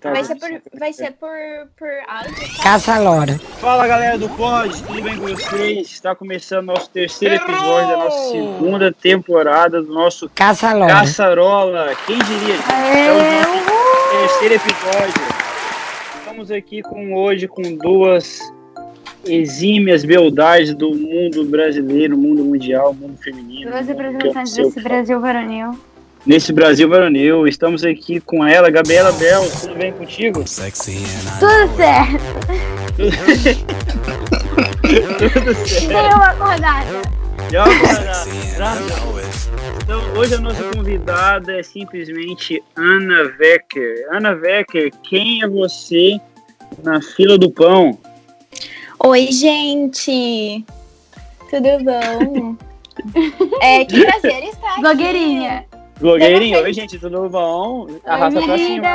Tá Vai ser por, vai ser por, por áudio? Caça Lora. Fala galera do Pod, tudo bem com vocês? Está começando nosso terceiro episódio da nossa segunda temporada do nosso Caça Lora. Caçarola. Quem diria? Nosso terceiro episódio. Estamos aqui com hoje com duas exímias beldades do mundo brasileiro, mundo mundial, mundo feminino. Duas representantes desse Brasil varonil. Nesse Brasil varonil, estamos aqui com ela, Gabriela Bel. Tudo bem contigo? Tudo certo. Tudo certo. Dei uma acordada. Já, cara, graças- Então, hoje a nossa convidada é simplesmente Ana Wecker. Ana Wecker, quem é você na fila do pão? Oi, gente! Tudo bom? é, que prazer estar aqui. Blogueirinha. Não oi gente, tudo bom? Arrasta pra cima.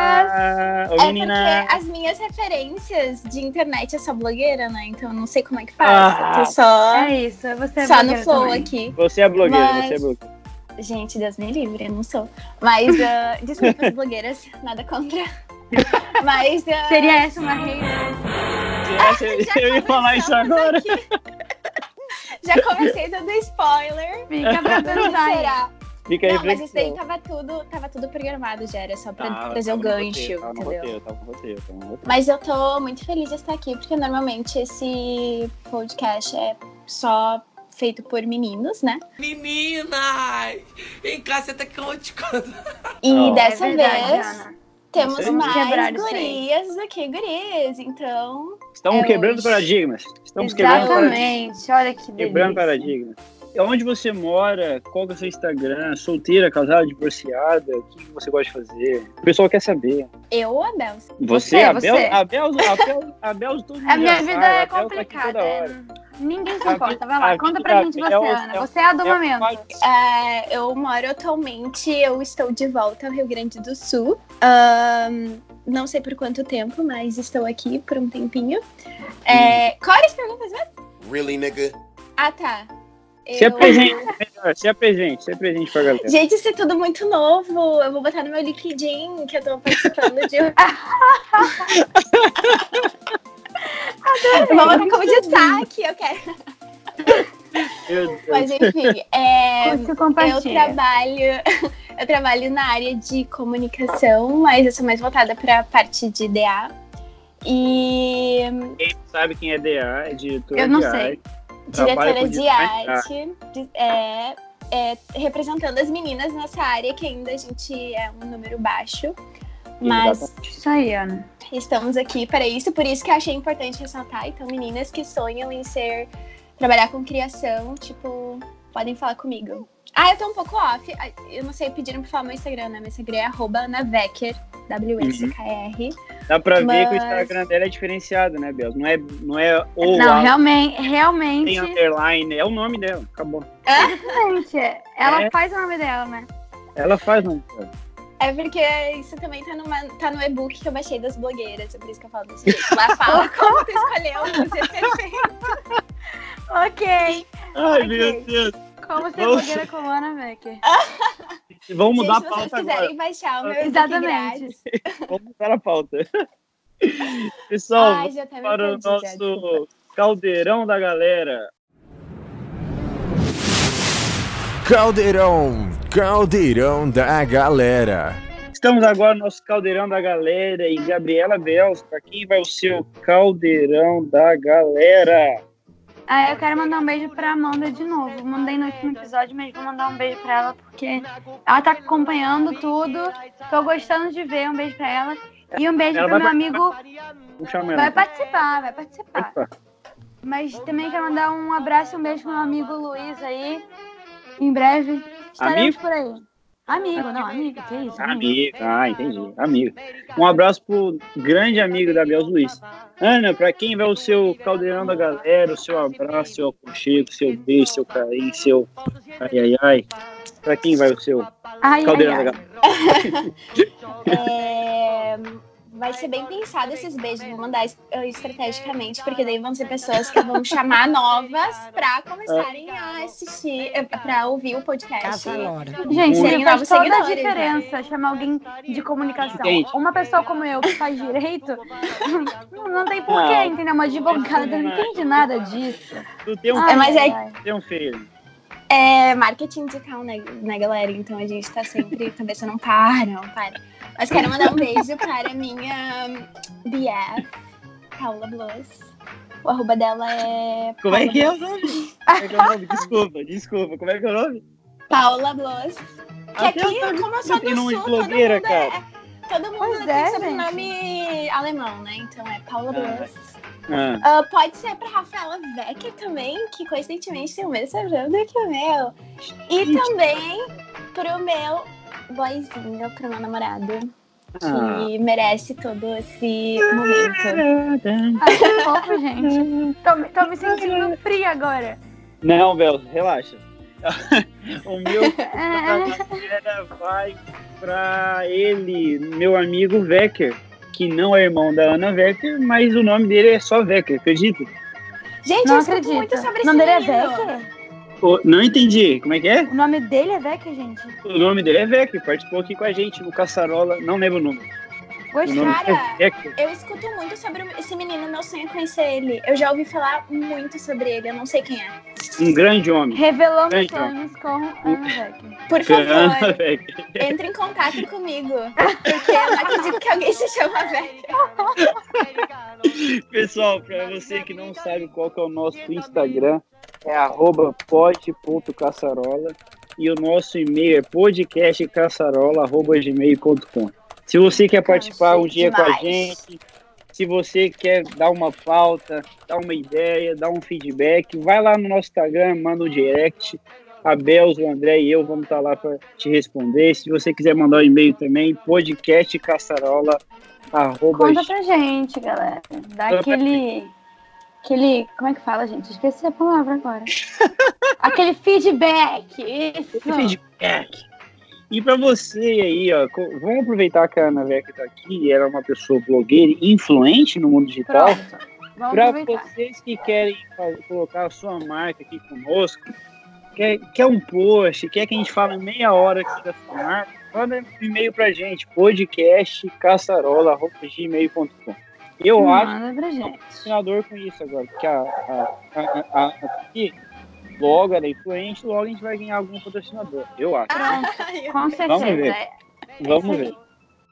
Oi É menina. porque as minhas referências de internet é só blogueira, né? Então eu não sei como é que faz. Ah. Tô só, É isso, você é só no blogueira flow também. aqui. Você é blogueira, Mas- você é blogueira. Gente, Deus me livre, eu não sou. Mas, ah, desculpa as blogueiras, nada contra. Mas. ah, Seria essa uma reina? já Eu ia falar isso agora. aqui. Já comecei dando spoiler. Fica pra pensar? Fica aí Não, mas isso daí tava tudo, tava tudo programado já, era só pra Tá, trazer o gancho, roteiro, tava no entendeu? roteiro, tava no roteiro, tava no roteiro. Mas eu tô muito feliz de estar aqui, porque normalmente esse podcast é só feito por meninos, né? Meninas! Vem cá, você tá caótico. E Oh. dessa é verdade, vez Ana. temos mais gurias do que gurias, então... Estamos É quebrando hoje. paradigmas. Estamos quebrando paradigmas. Exatamente, olha que Quebrando delícia. paradigmas. Onde você mora? Qual que é o seu Instagram? Solteira, casada, divorciada? O que você gosta de fazer? O pessoal quer saber. Eu ou a Bel? Você, Você, a você. Bel, a Bel, a Bel, a Bel, todo mundo A minha já vida sabe, é tá complicada. é- Ninguém se importa. Vai lá, conta pra gente da você, Bel é- Ana. Você é a do é- momento. É, eu moro atualmente, eu estou de volta ao Rio Grande do Sul. Ahn, não sei por quanto tempo, mas estou aqui por um tempinho. É, qual eram as perguntas mesmo? Really, nigga? Ah, tá. Se Eu- apresente, melhor, se apresente, se apresente pra galera. Gente, isso é tudo muito novo. Eu vou botar no meu LinkedIn que eu tô participando de. eu vou botar como destaque, eu quero. Meu Deus. Mas enfim, é, eu trabalho. Eu trabalho na área de comunicação, mas eu sou mais voltada para a parte de DA. E Quem sabe quem é DA, é diretora Eu não de sei. arte. Diretora de arte, de- é, é, representando as meninas nessa área que ainda a gente é um número baixo. Mas Exatamente. Isso aí, Ana. estamos aqui para isso, por isso que eu achei importante ressaltar. Então, meninas que sonham em ser trabalhar com criação, tipo, podem falar comigo. Ah, eu tô um pouco off. Ah, Eu não sei, pediram pra falar meu Instagram, né? Meu Instagram é arroba anavecker, W-S-K-R. Dá pra ver que o Mas- Instagram dela é diferenciado, né, Bel? Não é, não é o Não, a- realmente, tem realmente, underline, é o nome dela, acabou. realmente, ela É. faz o nome dela, né? Ela faz o nome dela. É porque isso também tá, numa, tá no e-book que eu baixei das blogueiras, é por isso que eu falo desse jeito. Lá fala como tu escolheu o perfeito. Ok. Ai, Ok. meu Deus. Como ser Vamos- blogueira com Ana Becker. Vamos mudar Gente, a se vocês pauta quiserem agora. baixar o meu e-book Exatamente. Vamos mudar a pauta. Pessoal, Ai, para o perdi, já, desculpa. nosso caldeirão da galera. Caldeirão, caldeirão da galera. Estamos agora no nosso caldeirão da galera e Gabriela Bels, para quem vai o seu caldeirão da galera? Ah, eu quero mandar um beijo pra Amanda de novo. Mandei no último episódio, mas vou mandar um beijo pra ela porque ela tá acompanhando tudo. Tô gostando de ver. Um beijo pra ela. E um beijo Ela pro meu amigo. Vai ela. participar, vai participar. Opa. Mas também quero mandar um abraço e um beijo pro meu amigo Luiz aí. Em breve estaremos Amigo? por aí. Amigo, não, amigo, que isso? Amigo, ah, entendi. Amigo. Um abraço pro grande amigo da Bel Luiz. Ana, para quem vai o seu caldeirão da galera, o seu abraço, seu aconchego, seu beijo, seu carinho, seu ai ai ai. Para quem vai o seu Ai, ai, caldeirão da ai. galera? É, vai ser bem pensado esses beijos. Vou mandar es- estrategicamente, porque daí vão ser pessoas que vão chamar novas pra começarem a assistir, eh, pra ouvir o podcast. Gente, Serem faz novos toda a né? diferença chamar alguém de comunicação. Uma pessoa como eu que faz direito, não, tem porquê, Não. entendeu? Uma advogada não entende nada disso. Tu tem um, Ai, mas é- tem um filho. É marketing digital, né, né, galera? Então a gente tá sempre, a cabeça não para, não para. Mas quero mandar um beijo para a minha BF, Paula Blues. O arroba dela é. Como é Paula que é o nome? Como é que é o nome? Desculpa, desculpa. Como é que é o nome? Paula Blues. Que Até aqui, eu como eu sou do sul, todo mundo cara. é. Todo mundo Pois tem é, sobrenome alemão, né? Então é Paula Ah. Blues. Ah, Ah, pode ser pra Rafaela Becker também, que coincidentemente tem o mesmo sobrenome que o meu. E também pro meu boyzinho, pro meu namorado, ah. que merece todo esse momento. Ai, que fofo, gente. Tô, me- tô me sentindo fria agora. Não, Bel, relaxa. o meu É, era vai pra ele, meu amigo Vecker, que não é irmão da Ana Vecker, mas o nome dele é só Vecker, acredita? Gente, não eu escuto muito acredito. sobre O esse nome dele é menino. Não entendi, como é que é? O nome dele é Becker, gente? O nome dele é Vecker, participou aqui com a gente no Caçarola, não lembro o nome. O Cara, é. Eu escuto muito sobre esse menino, meu sonho é conhecer ele. Eu já ouvi falar muito sobre ele, eu não sei quem é. Um grande homem. Revelando Grande sonhos com Ana Becker. Por favor, entre em contato comigo. Porque eu não acredito que alguém se chama Becker. Pessoal, pra você que não sabe qual que é o nosso Instagram, é arroba pod.caçarola e o nosso e-mail é podcastcaçarola.gmail.com. Se você quer participar um dia com a demais. gente, se você quer dar uma pauta, dar uma ideia, dar um feedback, vai lá no nosso Instagram, manda um direct. A Bels, o André e eu vamos estar lá para te responder. Se você quiser mandar um e-mail também, podcastcaçarola.com. Conta pra gente, galera. Dá Conta aquele. Aquele. Como é que fala, gente? Esqueci a palavra agora. aquele feedback. Isso. feedback. E para você aí, ó, vamos aproveitar que a Ana Veca tá aqui, ela é uma pessoa blogueira influente no mundo digital. Para vocês que querem colocar a sua marca aqui conosco, quer, quer um post, quer que a gente fale meia hora aqui da sua marca, manda um e-mail pra gente, podcastcaçarola.gmail.com. Eu acho Manda pra gente. patrocinador com isso agora, porque a, a, a, a, a aqui, logo ela é influente, logo a gente vai ganhar algum patrocinador, eu acho. Com certeza. Vamos ver. É- Vamos isso ver,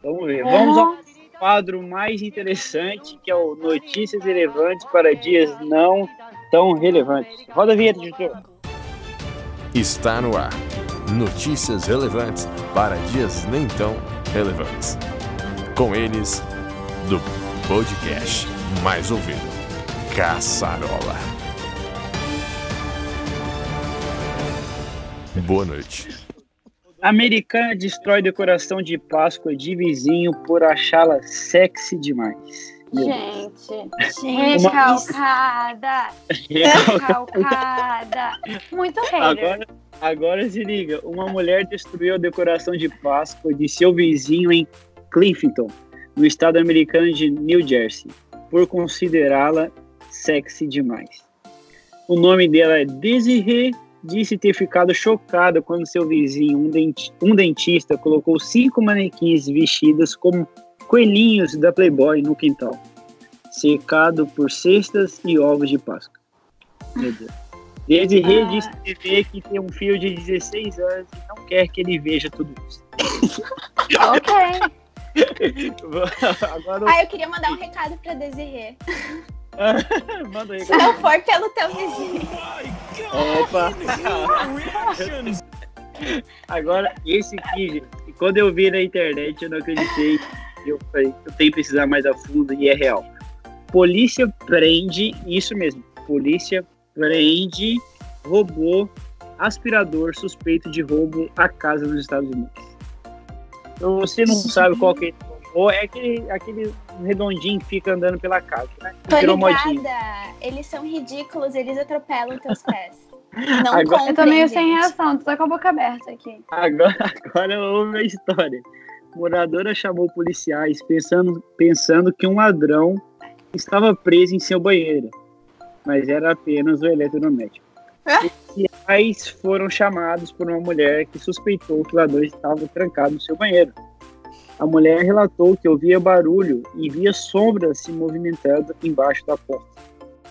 vamos ver. Vamos ao quadro mais interessante, que é o Notícias Relevantes para Dias Não Tão Relevantes. Roda a vinheta, editor. Está no ar. Notícias relevantes para dias nem tão relevantes. Com eles, do podcast mais ouvido, Caçarola. Boa noite. Americana destrói decoração de Páscoa de vizinho por achá-la sexy demais. Gente, Gente, recalcada. Recalcada. Muito hater. Agora, agora se liga, uma mulher destruiu a decoração de Páscoa de seu vizinho em Clifton, no estado americano de New Jersey, por considerá-la sexy demais. O nome dela é Desiree, disse ter ficado chocada quando seu vizinho, um, denti- um dentista, colocou cinco manequins vestidas como coelhinhos da Playboy no quintal, cercado por cestas e ovos de Páscoa. Meu Deus. Desirê Ah. disse TV que tem um filho de 16 anos e não quer que ele veja tudo isso. Ok. Agora Ah, eu queria mandar um recado pra Desirê. manda aí. Se não for pelo teu vizinho. Opa! Agora, esse aqui, gente, quando eu vi na internet, eu não acreditei. Eu falei, eu tenho que pesquisar mais a fundo e é real. Polícia prende, isso mesmo, polícia prende robô aspirador suspeito de roubo à casa nos Estados Unidos. Então, você não sabe qual que é robô, é aquele, aquele redondinho que fica andando pela casa, né? Tô Virou ligada. Eles são ridículos, eles atropelam teus pés. Não Agora- Eu tô meio compreendem. sem reação, tô só com a boca aberta aqui. Agora, agora ouve a história. moradora chamou policiais pensando, pensando que um ladrão estava preso em seu banheiro, mas era apenas o eletrodoméstico. Policiais foram chamados por uma mulher que suspeitou que o ladrão estava trancado no seu banheiro. A mulher relatou que ouvia barulho e via sombras se movimentando embaixo da porta.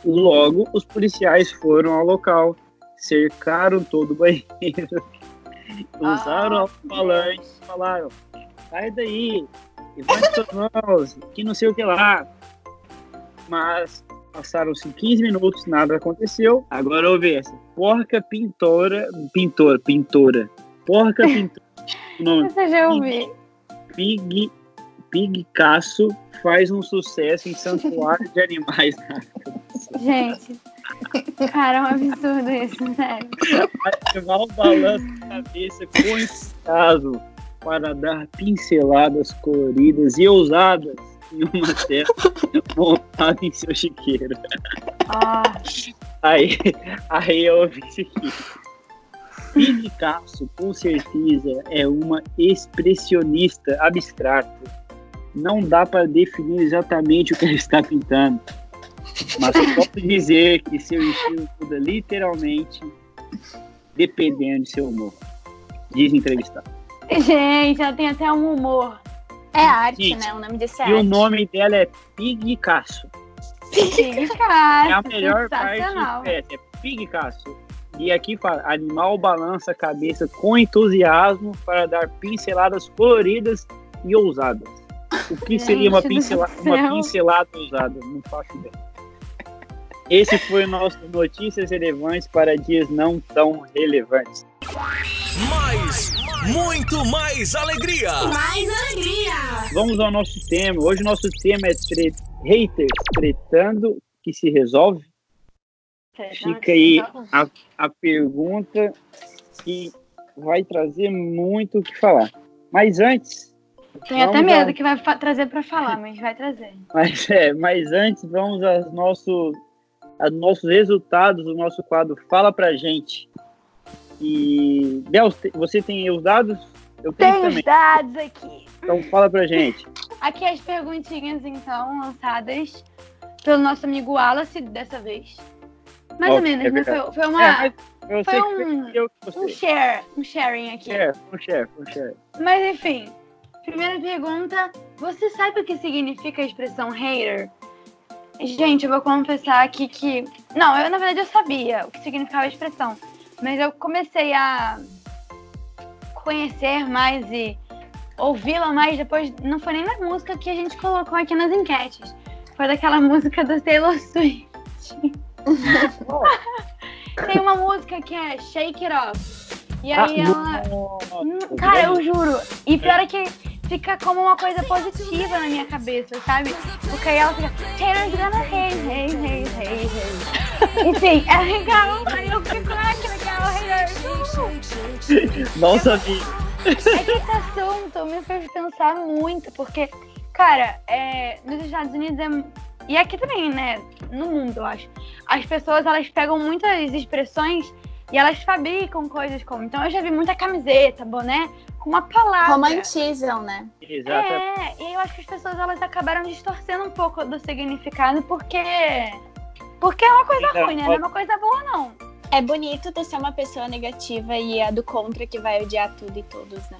Logo, os policiais foram ao local, cercaram todo o banheiro, usaram Ah, alto-falantes e falaram: sai daí, levante suas mãos, que não sei o que lá. Mas passaram-se 15 minutos, nada aconteceu. Agora ouve essa: porca pintora, pintora, pintora, porca pintora. O nome Você já ouvi. Pig, Pigcasso faz um sucesso em Santuário de Animais na África. Gente. Cara, é um absurdo isso, sério. Animal balança a cabeça com entusiasmo para dar pinceladas coloridas e ousadas em uma tela montada em seu chiqueiro. Ah, Aí, aí eu ouvi isso aqui. Picasso, com certeza, é uma expressionista abstrata. Não dá para definir exatamente o que ela está pintando. Mas eu posso dizer que seu estilo muda literalmente dependendo de seu humor. Diz entrevistado. gente, ela tem até um humor. É arte, Gente, né? O nome disso é E o arte. nome dela é Picasso. Sim, cara. É a melhor parte sensacional. é, é Picasso. E aqui fala, animal balança a cabeça com entusiasmo para dar pinceladas coloridas e ousadas. O que seria uma, pincela, uma pincelada ousada? Não faço ideia. Esse foi o nosso Notícias Relevantes para dias não tão relevantes. Mais, muito mais alegria. Mais alegria! Vamos ao nosso tema. Hoje o nosso tema é tre haters tretando que se resolve. Fica aí a, a pergunta que vai trazer muito o que falar. Mas antes, Tenho até medo a- que vai trazer pra falar, mas vai trazer. mas, é, mas antes vamos aos nossos, aos nossos resultados do nosso quadro Fala Pra Gente. E, você tem os dados? Eu tenho os dados aqui. Então fala pra gente. Aqui as perguntinhas, então, lançadas pelo nosso amigo Wallace dessa vez. Mais Ó, ou menos, é né? Foi, foi uma, É, foi um- eu um share, um sharing aqui. Share, um share, um share. Mas enfim, primeira pergunta: você sabe o que significa a expressão hater? Gente, eu vou confessar aqui que. Não, eu na verdade eu sabia o que significava a expressão. Mas eu comecei a conhecer mais e ouvi-la mais depois. Não foi nem na música que a gente colocou aqui nas enquetes. Foi daquela música do Taylor Swift. Tem uma música que é Shake It Off. E aí ela. nossa, Hum, Cara, eu juro. E pior é que fica como uma coisa positiva na minha cabeça, sabe? Porque aí ela fica. Haters gonna hate, hate, hate, hate, hate. Enfim, é legal. Aí eu fico, ah, que legal, haters. Não sabia. É que esse assunto me fez pensar muito, porque, cara, é, nos Estados Unidos é. E aqui também, né? No mundo, eu acho. As pessoas, elas pegam muitas expressões e elas fabricam coisas como. Então eu já vi muita camiseta, boné, com uma palavra. Romantizam, né? Exatamente. É, e eu acho que as pessoas elas acabaram distorcendo um pouco do significado porque. Porque é uma coisa Então, ruim, né? Não é uma coisa boa, não. É bonito tu ser uma pessoa negativa e a do contra que vai odiar tudo e todos, né?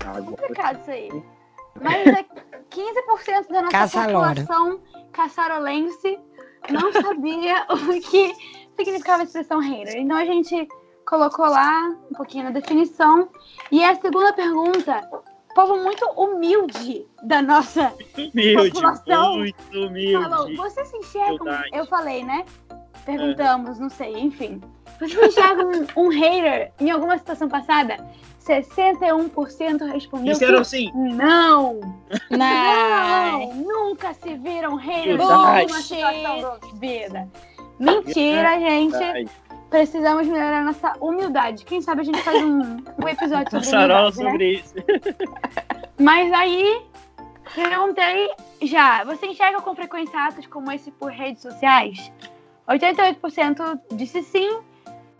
Agora, complicado isso aí. Mas é 15% da nossa Caçalora. população caçarolense não sabia o que significava a expressão hater. Então a gente colocou lá um pouquinho na definição. E a segunda pergunta, povo muito humilde da nossa humilde, população muito falou, humilde. você se enxerga? um-". Eu falei, né? Perguntamos, não sei, enfim. Você se enxerga um, um hater em alguma situação passada? 61% respondeu Disseram que assim, não. Não. Não, nunca se viram Verdade. alguma situação da vida. Mentira, gente. Precisamos melhorar nossa humildade. Quem sabe a gente faz um, um episódio sobre Sarau humildade, né? sobre isso. Mas aí, perguntei já, você enxerga com frequência atos como esse por redes sociais? 88% disse sim,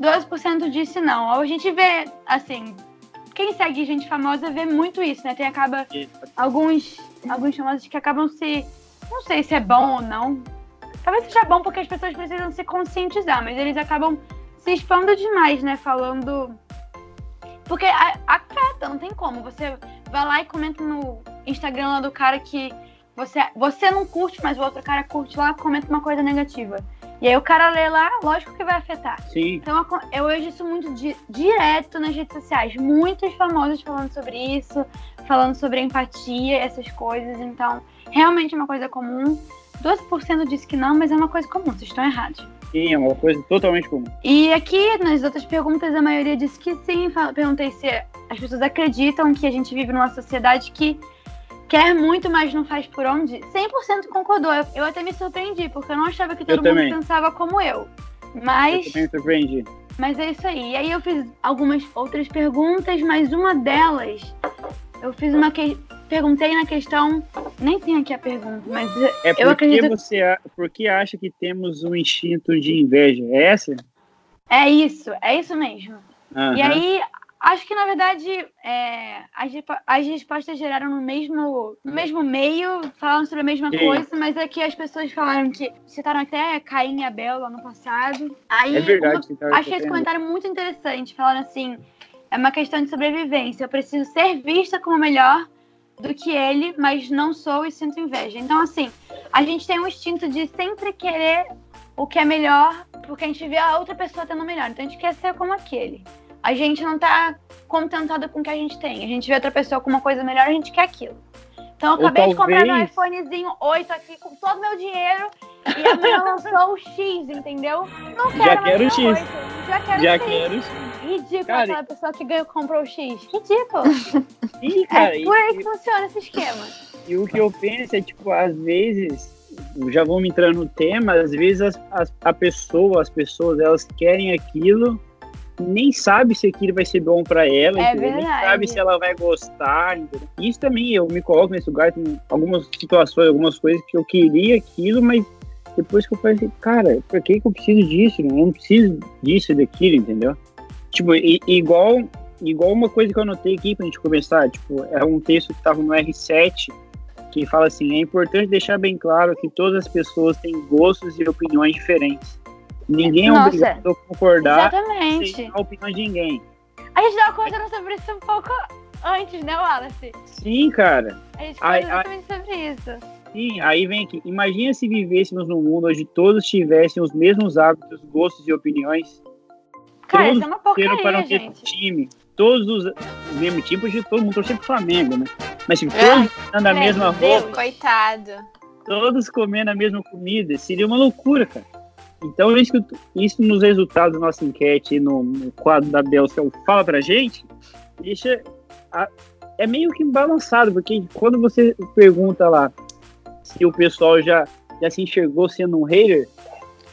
12% disse não. A gente vê, assim, quem segue gente famosa vê muito isso, né? Tem acaba alguns, alguns famosos que acabam se. Não sei se é bom ou não. Talvez seja bom porque as pessoas precisam se conscientizar, mas eles acabam se expondo demais, né? Falando. Porque afeta, não tem como. Você vai lá e comenta no Instagram lá do cara que você, você não curte, mas o outro cara curte lá, comenta uma coisa negativa. E aí o cara lê lá, lógico que vai afetar. Sim. Então eu vejo isso muito di- direto nas redes sociais. Muitos famosos falando sobre isso, falando sobre empatia, essas coisas. Então, realmente é uma coisa comum. 12% disse que não, mas é uma coisa comum, vocês estão errados. Sim, é uma coisa totalmente comum. E aqui, nas outras perguntas, a maioria disse que sim. Perguntei se as pessoas acreditam que a gente vive numa sociedade que quer muito, mas não faz por onde. 100% concordou. Eu, eu até me surpreendi, porque eu não achava que todo mundo também. pensava como eu. Eu Mas, também me surpreendi. mas é isso aí. E aí eu fiz algumas outras perguntas, mas uma delas, eu fiz uma que... Perguntei na questão. Nem tem aqui a pergunta, mas É eu porque acredito. você a- porque acha que temos um instinto de inveja. É essa? É isso, é isso mesmo. E Aham. aí, acho que na verdade é, as, as respostas geraram no mesmo, no mesmo meio, falando sobre a mesma Sim. coisa, mas é que as pessoas falaram que citaram até Caim e Abel lá no passado. Aí, É verdade. uma- achei esse comentário muito interessante. Falaram assim: é uma questão de sobrevivência. Eu preciso ser vista como melhor do que ele, mas não sou e sinto inveja. Então, assim, a gente tem um instinto de sempre querer o que é melhor, porque a gente vê a outra pessoa tendo o melhor. Então, a gente quer ser como aquele. A gente não tá contentado com o que a gente tem. A gente vê outra pessoa com uma coisa melhor, a gente quer aquilo. Então, eu Ou acabei de comprar meu talvez- iPhonezinho 8 aqui com todo o meu dinheiro e amanhã lançou o X, entendeu? Não quero Já quero o X. 8, Já quero Já o X. quero. Ridículo Cara, aquela pessoa que ganhou, comprou o X. Ridículo. Sim, cara. é por aí que funciona esse esquema. E o que eu penso é, tipo, às vezes, já vamos entrando no tema, às vezes as, as, a pessoa, as pessoas, elas querem aquilo, nem sabe se aquilo vai ser bom pra ela, É entendeu? nem sabe se ela vai gostar, entendeu? Isso também, eu me coloco nesse lugar, tem algumas situações, algumas coisas que eu queria aquilo, mas depois que eu falei assim, cara, por que, que eu preciso disso? Eu não preciso disso e daquilo, entendeu? Tipo, i- igual, igual uma coisa que eu anotei aqui pra gente começar, tipo, é um texto que tava no R7, que fala assim: é importante deixar bem claro que todas as pessoas têm gostos e opiniões diferentes. Ninguém é Nossa. obrigado a concordar sem Exatamente. a opinião de ninguém. A gente tava conversando sobre isso um pouco antes, né, Wallace? Sim, cara. A gente exatamente sobre isso. Sim, aí vem aqui. Imagina se vivêssemos num mundo onde todos tivessem os mesmos hábitos, gostos e opiniões. Cara, Todos isso é uma torceram para porcaria, um mesmo gente. time. Todos os o mesmo time, porque todo mundo torcia pro Flamengo, né? Mas tipo, todos usando a mesma Deus. roupa, Coitado. todos comendo a mesma comida, seria uma loucura, cara. Então, isso, que- isso nos resultados da nossa enquete no, no quadro da Bel, que é o Fala Pra Gente, deixa. a- é meio que balançado, porque quando você pergunta lá se o pessoal já, já se enxergou sendo um hater,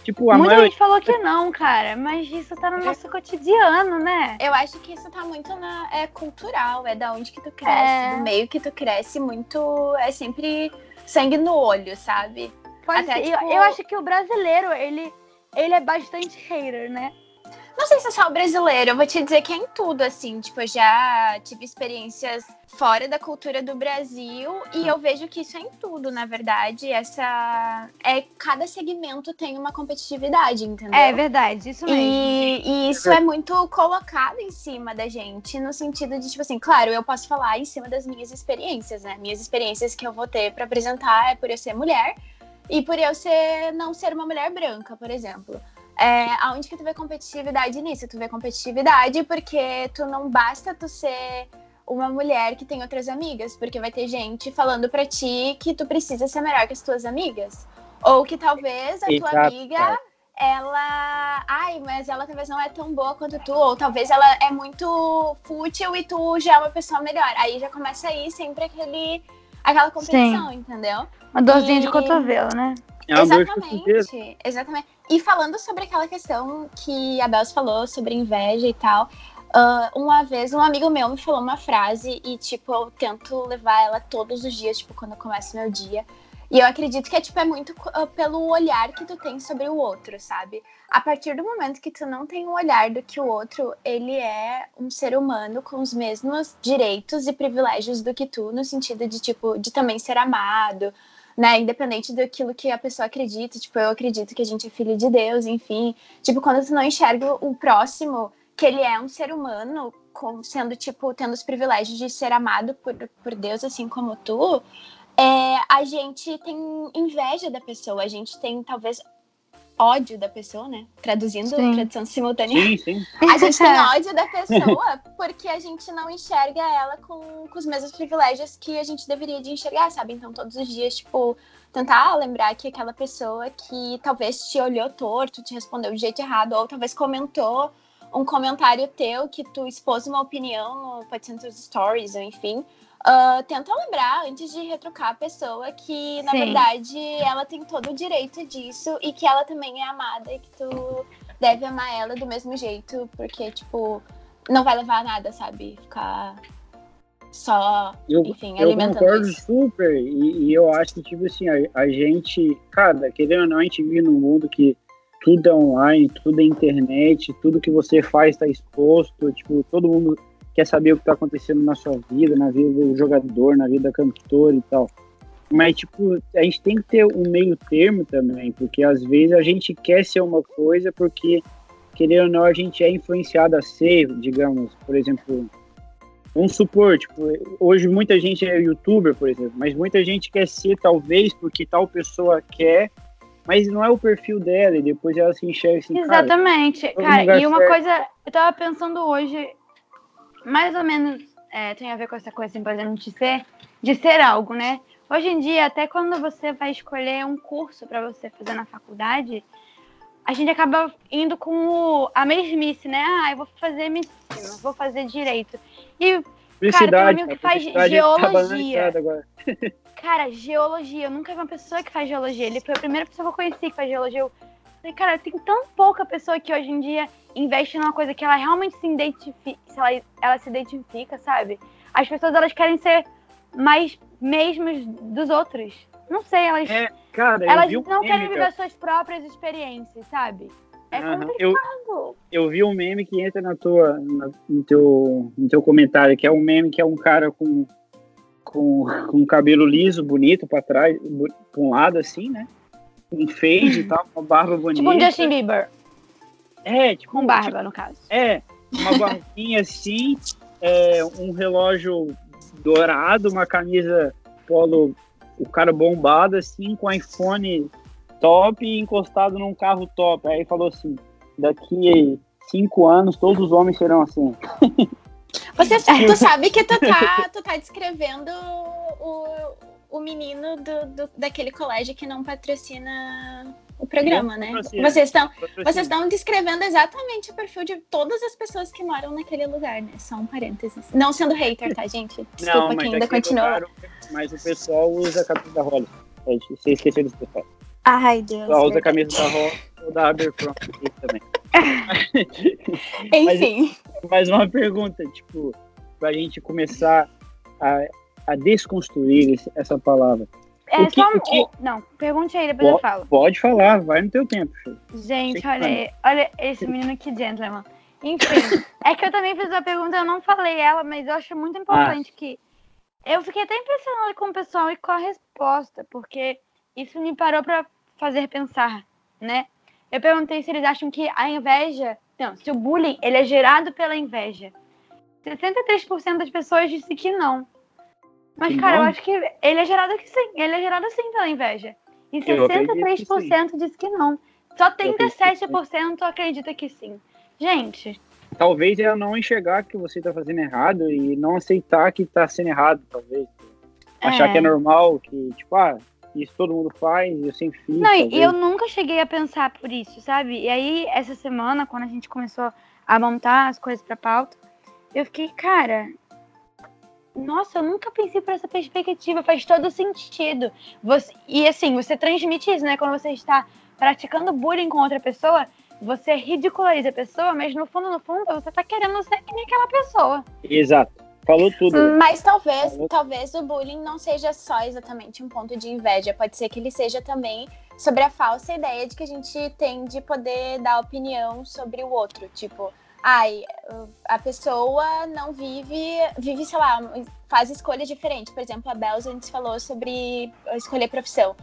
tipo, a Muita maioria. gente falou que não, cara, mas isso tá no nosso cotidiano, né? Eu acho que isso tá muito na. É cultural, é da onde que tu cresce, É. do meio que tu cresce muito. É sempre sangue no olho, sabe? Pode Até, ser. Eu- tipo- eu, acho que o brasileiro, ele, ele é bastante hater, né? Não sei se é só o brasileiro, eu vou te dizer que é em tudo, assim. Tipo, eu já tive experiências fora da cultura do Brasil e eu vejo que isso é em tudo, na verdade. Essa. É, cada segmento tem uma competitividade, entendeu? É verdade, isso mesmo. E, e isso é muito colocado em cima da gente, no sentido de, tipo assim, claro, eu posso falar em cima das minhas experiências, né? Minhas experiências que eu vou ter pra apresentar é por eu ser mulher e por eu ser não ser uma mulher branca, por exemplo. É, aonde que tu vê competitividade nisso? Tu vê competitividade porque tu não basta tu ser uma mulher que tem outras amigas, porque vai ter gente falando pra ti que tu precisa ser melhor que as tuas amigas. Ou que talvez a tua Exato, amiga ela. Ai, mas ela talvez não é tão boa quanto tu, ou talvez ela é muito fútil e tu já é uma pessoa melhor. Aí já começa aí sempre aquele, aquela competição, entendeu? Uma dorzinha de E- cotovelo, né? É de. Exatamente, exatamente. E falando sobre aquela questão que a Bels falou sobre inveja e tal, ah, uma vez um amigo meu me falou uma frase e, tipo, eu tento levar ela todos os dias, tipo, quando eu começo meu dia. E eu acredito que é, tipo, é muito uh, pelo olhar que tu tem sobre o outro, sabe? A partir do momento que tu não tem um olhar do que o outro, ele é um ser humano com os mesmos direitos e privilégios do que tu, no sentido de, tipo, de também ser amado, né? Independente daquilo que a pessoa acredita. Tipo, eu acredito que a gente é filho de Deus, enfim. Tipo, quando tu não enxerga o próximo, que ele é um ser humano, com, sendo, tipo, tendo os privilégios de ser amado por, por Deus, assim como tu, é, a gente tem inveja da pessoa, a gente tem talvez ódio da pessoa, né? Traduzindo, Sim. tradução simultânea. Sim, sim. A gente tem ódio da pessoa porque a gente não enxerga ela com, com os mesmos privilégios que a gente deveria de enxergar, sabe? Então, todos os dias, tipo, tentar lembrar que aquela pessoa que talvez te olhou torto, te respondeu do jeito errado, ou talvez comentou um comentário teu que tu expôs uma opinião pode ser nos stories, ou enfim. Ah, tenta lembrar antes de retrucar a pessoa que, na Sim. verdade, ela tem todo o direito disso e que ela também é amada e que tu deve amar ela do mesmo jeito, porque, tipo, não vai levar a nada, sabe? Ficar só, Eu, enfim, eu alimentando concordo isso. super. E, e eu acho que, tipo assim, a, a gente, cara, querendo ou não, a gente vive num mundo que tudo é online, tudo é internet, tudo que você faz está exposto. Tipo, todo mundo quer saber o que está acontecendo na sua vida, na vida do jogador, na vida da cantora e tal. Mas, tipo, a gente tem que ter um meio termo também, porque às vezes a gente quer ser uma coisa porque, querendo ou não, a gente é influenciado a ser, digamos, por exemplo, vamos supor, tipo, hoje muita gente é youtuber, por exemplo, mas muita gente quer ser, talvez, porque tal pessoa quer, mas não é o perfil dela, e depois ela se enxerga assim, cara, Exatamente. Cara, lugar e uma certo. coisa, eu tava pensando hoje, mais ou menos é, tem a ver com essa coisa, assim, por exemplo, de ser, de ser algo, né? Hoje em dia, até quando você vai escolher um curso para você fazer na faculdade, a gente acaba indo com o, a mesmice, né? Ah, eu vou fazer medicina, vou fazer direito. E, publicidade, amigo que faz tá geologia. cara, geologia, eu nunca vi uma pessoa que faz geologia. Ele foi a primeira pessoa que eu conheci que faz geologia. Eu falei, cara, tem tão pouca pessoa que hoje em dia investe numa coisa que ela realmente se identifica, se ela, ela se identifica, sabe? As pessoas, elas querem ser mais mesmos dos outros. Não sei, elas, É, cara, elas um não meme, querem cara. viver suas próprias experiências, sabe? É complicado. eu, eu vi um meme que entra na tua, na- no, teu, no teu comentário, que é um meme que é um cara com, com, com um cabelo liso, bonito pra trás, pra um lado assim, né? Um fade e tal, uma barba bonita. Tipo um Justin Bieber, É, tipo, com barba, no caso. É, uma barbinha assim, é, um relógio dourado, uma camisa polo, o cara bombado assim, com iPhone top e encostado num carro top. Aí falou assim, daqui cinco anos todos os homens serão assim. Você, tu sabe que tu tá, tu tá descrevendo o, o menino do, do- daquele colégio que não patrocina o programa, né? patrocina. Vocês estão vocês estão descrevendo exatamente o perfil de todas as pessoas que moram naquele lugar, né? Só um parênteses. Não sendo hater, tá, gente? Desculpa Não, mas quem ainda continua. lugar, mas o pessoal usa a camisa da Holly. É, Você esqueceu desse pessoal. Ai, Deus. Pessoal usa a camisa da Holly ou da Abercrombie também. Enfim. Mais uma pergunta, tipo, pra gente começar a, a desconstruir essa palavra. É que- só um- que- Não, pergunte aí, depois eu falo. Pode falar, vai no teu tempo, filho. Gente, olha, aí, olha esse menino que gentleman. Enfim, é que eu também fiz uma pergunta, eu não falei ela, mas eu acho muito importante Ah. que. Eu fiquei até impressionada com o pessoal e com a resposta, porque isso me parou pra fazer pensar, né? Eu perguntei se eles acham que a inveja. Não, se o bullying ele é gerado pela inveja. 63% das pessoas disse que não. Mas, cara, eu acho que ele é gerado que sim. Ele é gerado sim pela inveja. E Eu acredito que 63% diz que não. Só acredito que sim. 37% acredita que sim. Gente, Talvez ela não enxergar que você tá fazendo errado e não aceitar que tá sendo errado, talvez. Achar É. que é normal, que, tipo, ah, isso todo mundo faz, eu sempre fiz. não, e talvez. eu nunca cheguei a pensar por isso, sabe? E aí, essa semana, quando a gente começou a montar as coisas pra pauta, eu fiquei, cara. Nossa, eu nunca pensei por essa perspectiva, faz todo sentido. Você, e assim, você transmite isso, né? Quando você está praticando bullying com outra pessoa, você ridiculariza a pessoa, mas no fundo, no fundo, você tá querendo ser que nem aquela pessoa. Exato. Falou tudo. Mas talvez, Falou. talvez o bullying não seja só exatamente um ponto de inveja. Pode ser que ele seja também sobre a falsa ideia de que a gente tem de poder dar opinião sobre o outro. Tipo, ai, a pessoa não vive, vive, sei lá, faz escolhas diferentes. Por exemplo, a Belza antes falou sobre escolher profissão.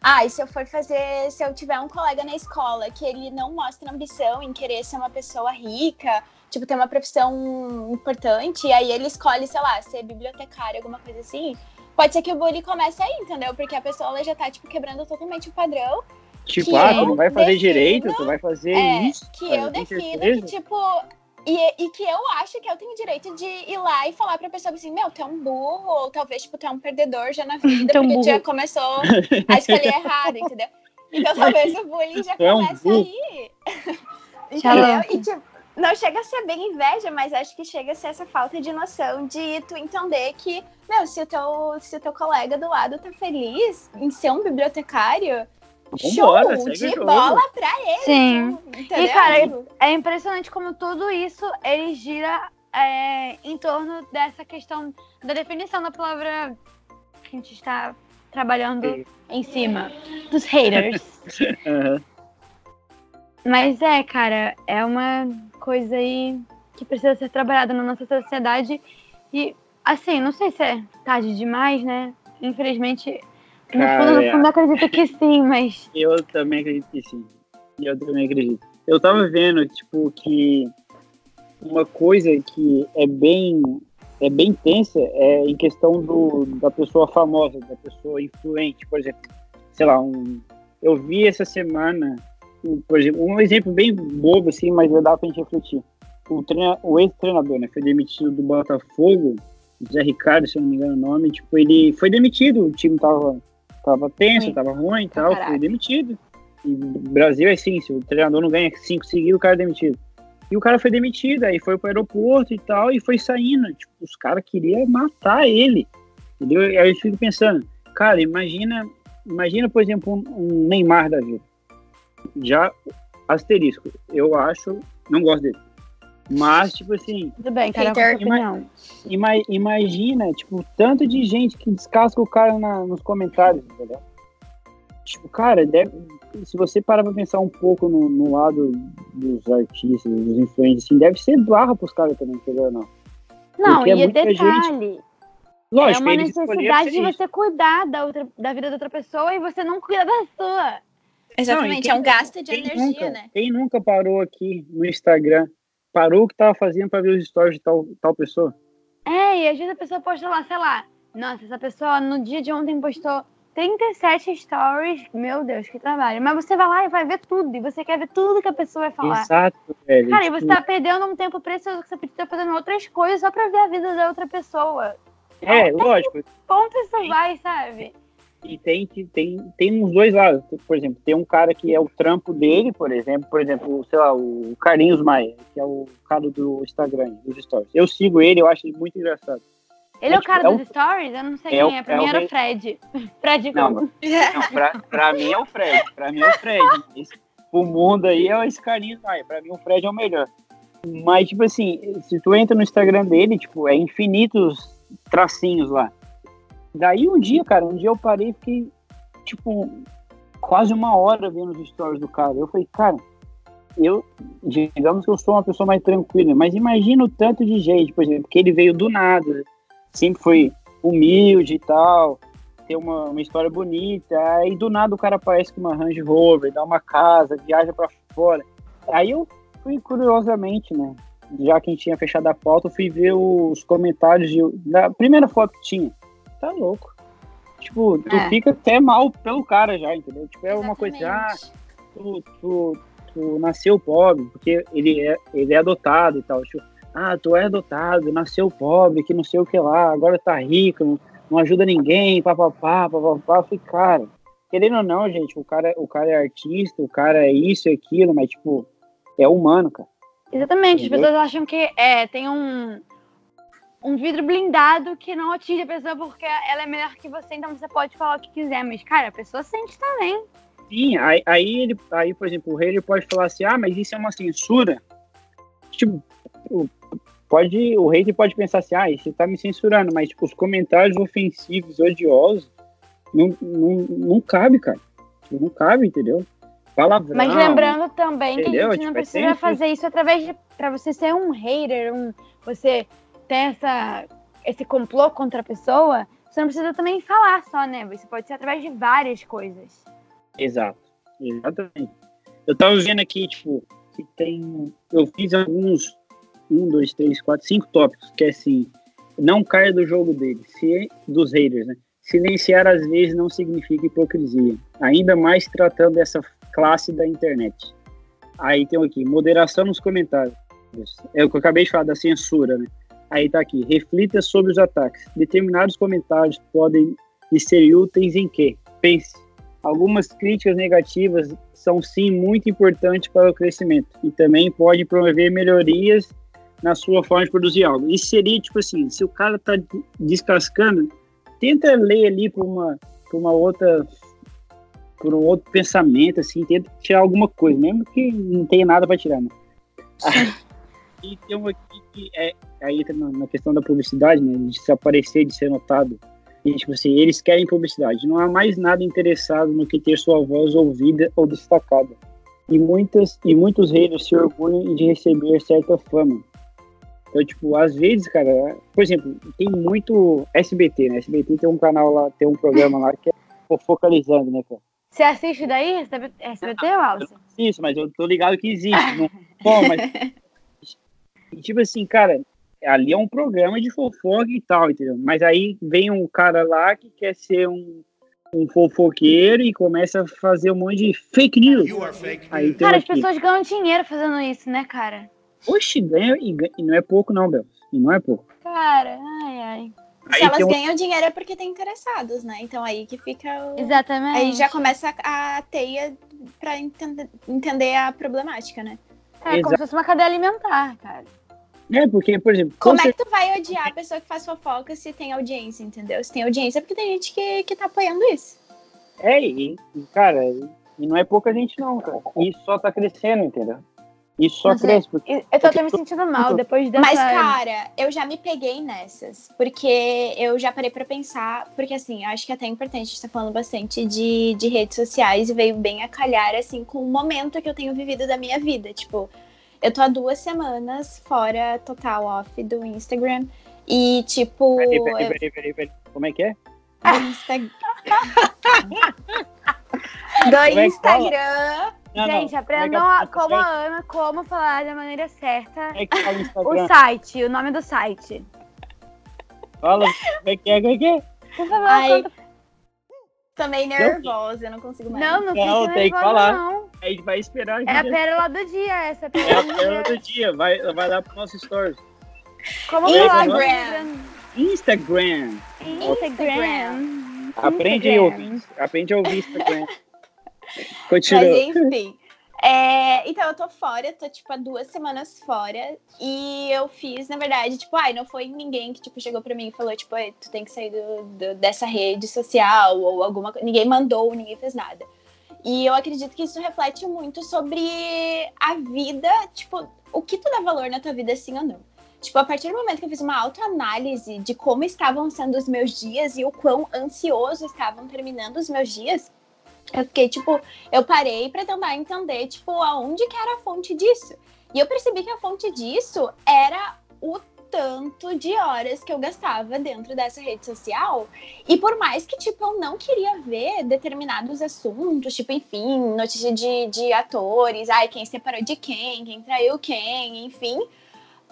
Ah, e se eu for fazer, se eu tiver um colega na escola que ele não mostra ambição em querer ser uma pessoa rica, tipo, ter uma profissão importante, e aí ele escolhe, sei lá, ser bibliotecário, alguma coisa assim, pode ser que o bullying comece aí, entendeu? Porque a pessoa já tá, tipo, quebrando totalmente o padrão. Tipo, que ah, eu tu não vai fazer defino- direito, tu vai fazer É, isso. que eu defino certeza? que, tipo. E, e que eu acho que eu tenho direito de ir lá e falar pra pessoa assim, meu, tu é um burro, ou talvez, tipo, tu é um perdedor já na vida, porque tu já começou a escolher errado, entendeu? Então talvez o bullying já é um comece burro. aí. Entendeu? E tipo, não chega a ser bem inveja, mas acho que chega a ser essa falta de noção de tu entender que, meu, se o teu, se o teu colega do lado tá feliz em ser um bibliotecário, Vambora, show de jogo. bola pra ele. Sim. Entendeu? E, cara, Tipo, É impressionante como tudo isso ele gira é, em torno dessa questão da definição da palavra que a gente está trabalhando Sim. em cima dos haters. Aham. Mas é, cara, é uma coisa aí que precisa ser trabalhada na nossa sociedade. E, assim, não sei se é tarde demais, né? Infelizmente, no fundo, no fundo, eu acredito que sim, mas. Eu também acredito que sim. Eu também acredito. Eu tava vendo, tipo, que uma coisa que é bem é bem tensa é em questão do, da pessoa famosa, da pessoa influente, por exemplo, sei lá, um, eu vi essa semana, um, por exemplo, um exemplo bem bobo assim, mas dá pra gente refletir. O, treina, o ex-treinador, né, foi demitido do Botafogo, Zé Ricardo, se eu não me engano o nome, tipo, ele foi demitido, o time tava, tava tenso, Sim. tava ruim e tal, foi demitido. E Brasil é assim, se o treinador não ganha cinco seguidos, o cara é demitido. E o cara foi demitido, aí foi pro aeroporto e tal, e foi saindo. Tipo, os caras queriam matar ele. Entendeu? E aí eu fico pensando, cara, imagina, imagina, por exemplo, um, um Neymar da vida. Já, asterisco, eu acho, não gosto dele. Mas, tipo assim, Tudo bem, cara, Hater. é a sua opinião. ima- imagina, tipo, tanto de gente que descasca o cara na- nos comentários, entendeu? Tipo, cara, deve- se você parar pra pensar um pouco no, no lado dos artistas, dos influencers, assim, deve ser barra pros caras também, entendeu? Não. Não, Porque é e é muita gente- detalhe. Lógico, é uma necessidade de você cuidar da, outra, da vida da outra pessoa e você não cuida da sua. Exatamente, Não, e é um gasto de quem energia, nunca, né? Quem nunca parou aqui no Instagram, parou o que tava fazendo pra ver os stories de tal, tal pessoa? É, e às vezes a pessoa posta lá, sei lá, nossa, essa pessoa no dia de ontem postou 37 stories, meu Deus, que trabalho. Mas você vai lá e vai ver tudo, e você quer ver tudo que a pessoa vai falar. Exato, velho. Cara, e tipo, você tá perdendo um tempo precioso que você podia estar fazendo outras coisas só pra ver a vida da outra pessoa. É, lógico, Ponto isso vai, sabe? E tem, que- tem, tem uns dois lados. Por exemplo, tem um cara que é o trampo dele, por exemplo, por exemplo, sei lá, o Carlinhos Maia, que é o cara do Instagram, dos stories. Eu sigo ele, eu acho ele muito engraçado. Ele é, É o cara tipo, é dos stories? Eu não sei é quem o- é. Pra é mim era o Fred. Fred Não. Não, pra, pra mim é o Fred. Pra mim é o Fred. Esse, o mundo aí é esse Carlinhos Maia. Pra mim o Fred é o melhor. Mas, tipo assim, se tu entra no Instagram dele, tipo, é infinitos tracinhos lá. Daí um dia, cara, um dia eu parei e fiquei, tipo, quase uma hora vendo os stories do cara. Eu falei, cara, eu, digamos que eu sou uma pessoa mais tranquila, mas imagina o tanto de gente, por exemplo, que ele veio do nada, sempre foi humilde e tal, ter uma, uma história bonita, aí do nada o cara aparece com uma Range Rover, dá uma casa, viaja pra fora. Aí eu fui curiosamente, né, já que a gente tinha fechado a pauta, eu fui ver os comentários da primeira foto que tinha. Tá louco. Tipo, tu É. fica até mal pelo cara já, entendeu? Tipo, é uma coisa, ah, Exatamente. tu, tu, tu nasceu pobre, porque ele é, ele é adotado e tal. Tipo, ah, tu é adotado, nasceu pobre, que não sei o que lá, agora tá rico, não, não ajuda ninguém, papapá, papapá. Falei, cara, querendo ou não, gente, o cara, o cara é artista, o cara é isso e aquilo, mas, tipo, é humano, cara. Exatamente. As Entendeu? pessoas acham que é, tem um, um vidro blindado que não atinge a pessoa porque ela é melhor que você, então você pode falar o que quiser. Mas, cara, a pessoa sente também. Sim, aí, aí ele, aí, por exemplo, o rei ele pode falar assim, ah, mas isso é uma censura. Tipo, o- pode, o hater pode pensar assim, ah, você tá me censurando, mas tipo, os comentários ofensivos, odiosos, não, não, não cabe, cara. Tipo, Não cabe, entendeu? Palavrão. Mas lembrando também que entendeu? a gente Tipo, não é precisa sempre- fazer isso através de. Pra você ser um hater, um, você ter essa, esse complô contra a pessoa, você não precisa também falar só, né? Você pode ser através de várias coisas. Exato. Exatamente. Eu tava vendo aqui, tipo, que tem. Eu fiz alguns. Um, dois, três, quatro, cinco tópicos, que é assim. Não caia do jogo dele, se, dos haters, né? Silenciar às vezes não significa hipocrisia. Ainda mais tratando dessa classe da internet. Aí tem aqui, moderação nos comentários. É o que eu acabei de falar da censura, né? Aí tá aqui, reflita sobre os ataques. Determinados comentários podem lhe ser úteis em quê? Pense. Algumas críticas negativas são sim muito importantes para o crescimento e também pode promover melhorias na sua forma de produzir algo. Isso seria tipo assim, se o cara tá descascando, tenta ler ali por uma, por uma outra por um outro pensamento assim, tenta tirar alguma coisa, mesmo que não tenha nada para tirar, né? e tem um aqui que é aí entra na, questão da publicidade, né, de se aparecer, de ser notado. E, tipo assim, eles querem publicidade. Não há mais nada interessado no que ter sua voz ouvida ou destacada. E, muitas, e muitos haters se orgulham de receber certa fama. Então, tipo, às vezes, cara, por exemplo, tem muito SBT, né? SBT tem um canal lá, tem um programa lá que é focalizando, né, cara? Você assiste daí? SBT ou Alce? Isso, mas eu tô ligado que existe. Não, bom, mas. E, tipo assim, cara, ali é um programa de fofoca e tal, entendeu? Mas aí vem um cara lá que quer ser um, um fofoqueiro e começa a fazer um monte de fake news. Aí tem Cara, as aqui. pessoas ganham dinheiro fazendo isso, né, cara? Oxe, ganha e, ganha- e não é pouco, não, Bel. E não é pouco. Cara, ai, ai. Se Aí elas um- ganham dinheiro é porque tem interessados, né? Então aí que fica o... Exatamente. Aí já começa a, teia pra entender, entender a problemática, né? É como Exato. se fosse uma cadeia alimentar, cara. É, porque, por exemplo, Como com é que tu vai odiar a pessoa que faz fofoca se tem audiência, entendeu? Se tem audiência é porque tem gente que, que tá apoiando isso. É, e, e, cara, e não é pouca gente não, cara. Isso só tá crescendo, entendeu? Isso só Mas é- cresce, porque Eu tô até me sentindo mal depois dessa. Mas, cara, eu já me peguei nessas. Porque eu já parei pra pensar. Porque, assim, eu acho que é até importante, a gente tá falando bastante de, de redes sociais e veio bem a calhar, assim, com o momento que eu tenho vivido da minha vida. Tipo, eu tô há duas semanas fora total off do Instagram. E, tipo. Peraí, peraí, peraí, peraí, peraí. Como é que é? do Insta- do que fala? Instagram. Não, Gente, é aprendam é- a- como a Ana como falar da maneira certa. É que fala no O Instagram? site, o nome do site. Fala, como é que é, como é que é? Por favor, Ai, conta- Também nervosa, eu não consigo mais. Não, não, Não, fica tem que falar. não. A gente vai esperar. É a pérola do dia, essa É pérola a do pérola do dia. Vai, vai lá pro nosso stories. Como Instagram. Instagram. Instagram. Aprende a Instagram. ouvir. Aprende a ouvir Instagram. Mas Continua. enfim. É, então eu tô fora, tô tipo há duas semanas fora. E eu fiz, na verdade, tipo, ai, não foi ninguém que tipo, chegou pra mim e falou, tipo, "Ei, tu tem que sair do, do- dessa rede social ou alguma coisa. Ninguém mandou, ninguém fez nada. E eu acredito que isso reflete muito sobre a vida, tipo, o que tu dá valor na tua vida, sim ou não. Tipo, a partir do momento que eu fiz uma autoanálise de como estavam sendo os meus dias e o quão ansioso estavam terminando os meus dias, eu fiquei, tipo, eu parei pra tentar entender, tipo, aonde que era a fonte disso. E eu percebi que a fonte disso era o tanto de horas que eu gastava dentro dessa rede social. E por mais que, tipo, eu não queria ver determinados assuntos, tipo, enfim, notícia de, de atores, ai, quem separou de quem, quem traiu quem, enfim.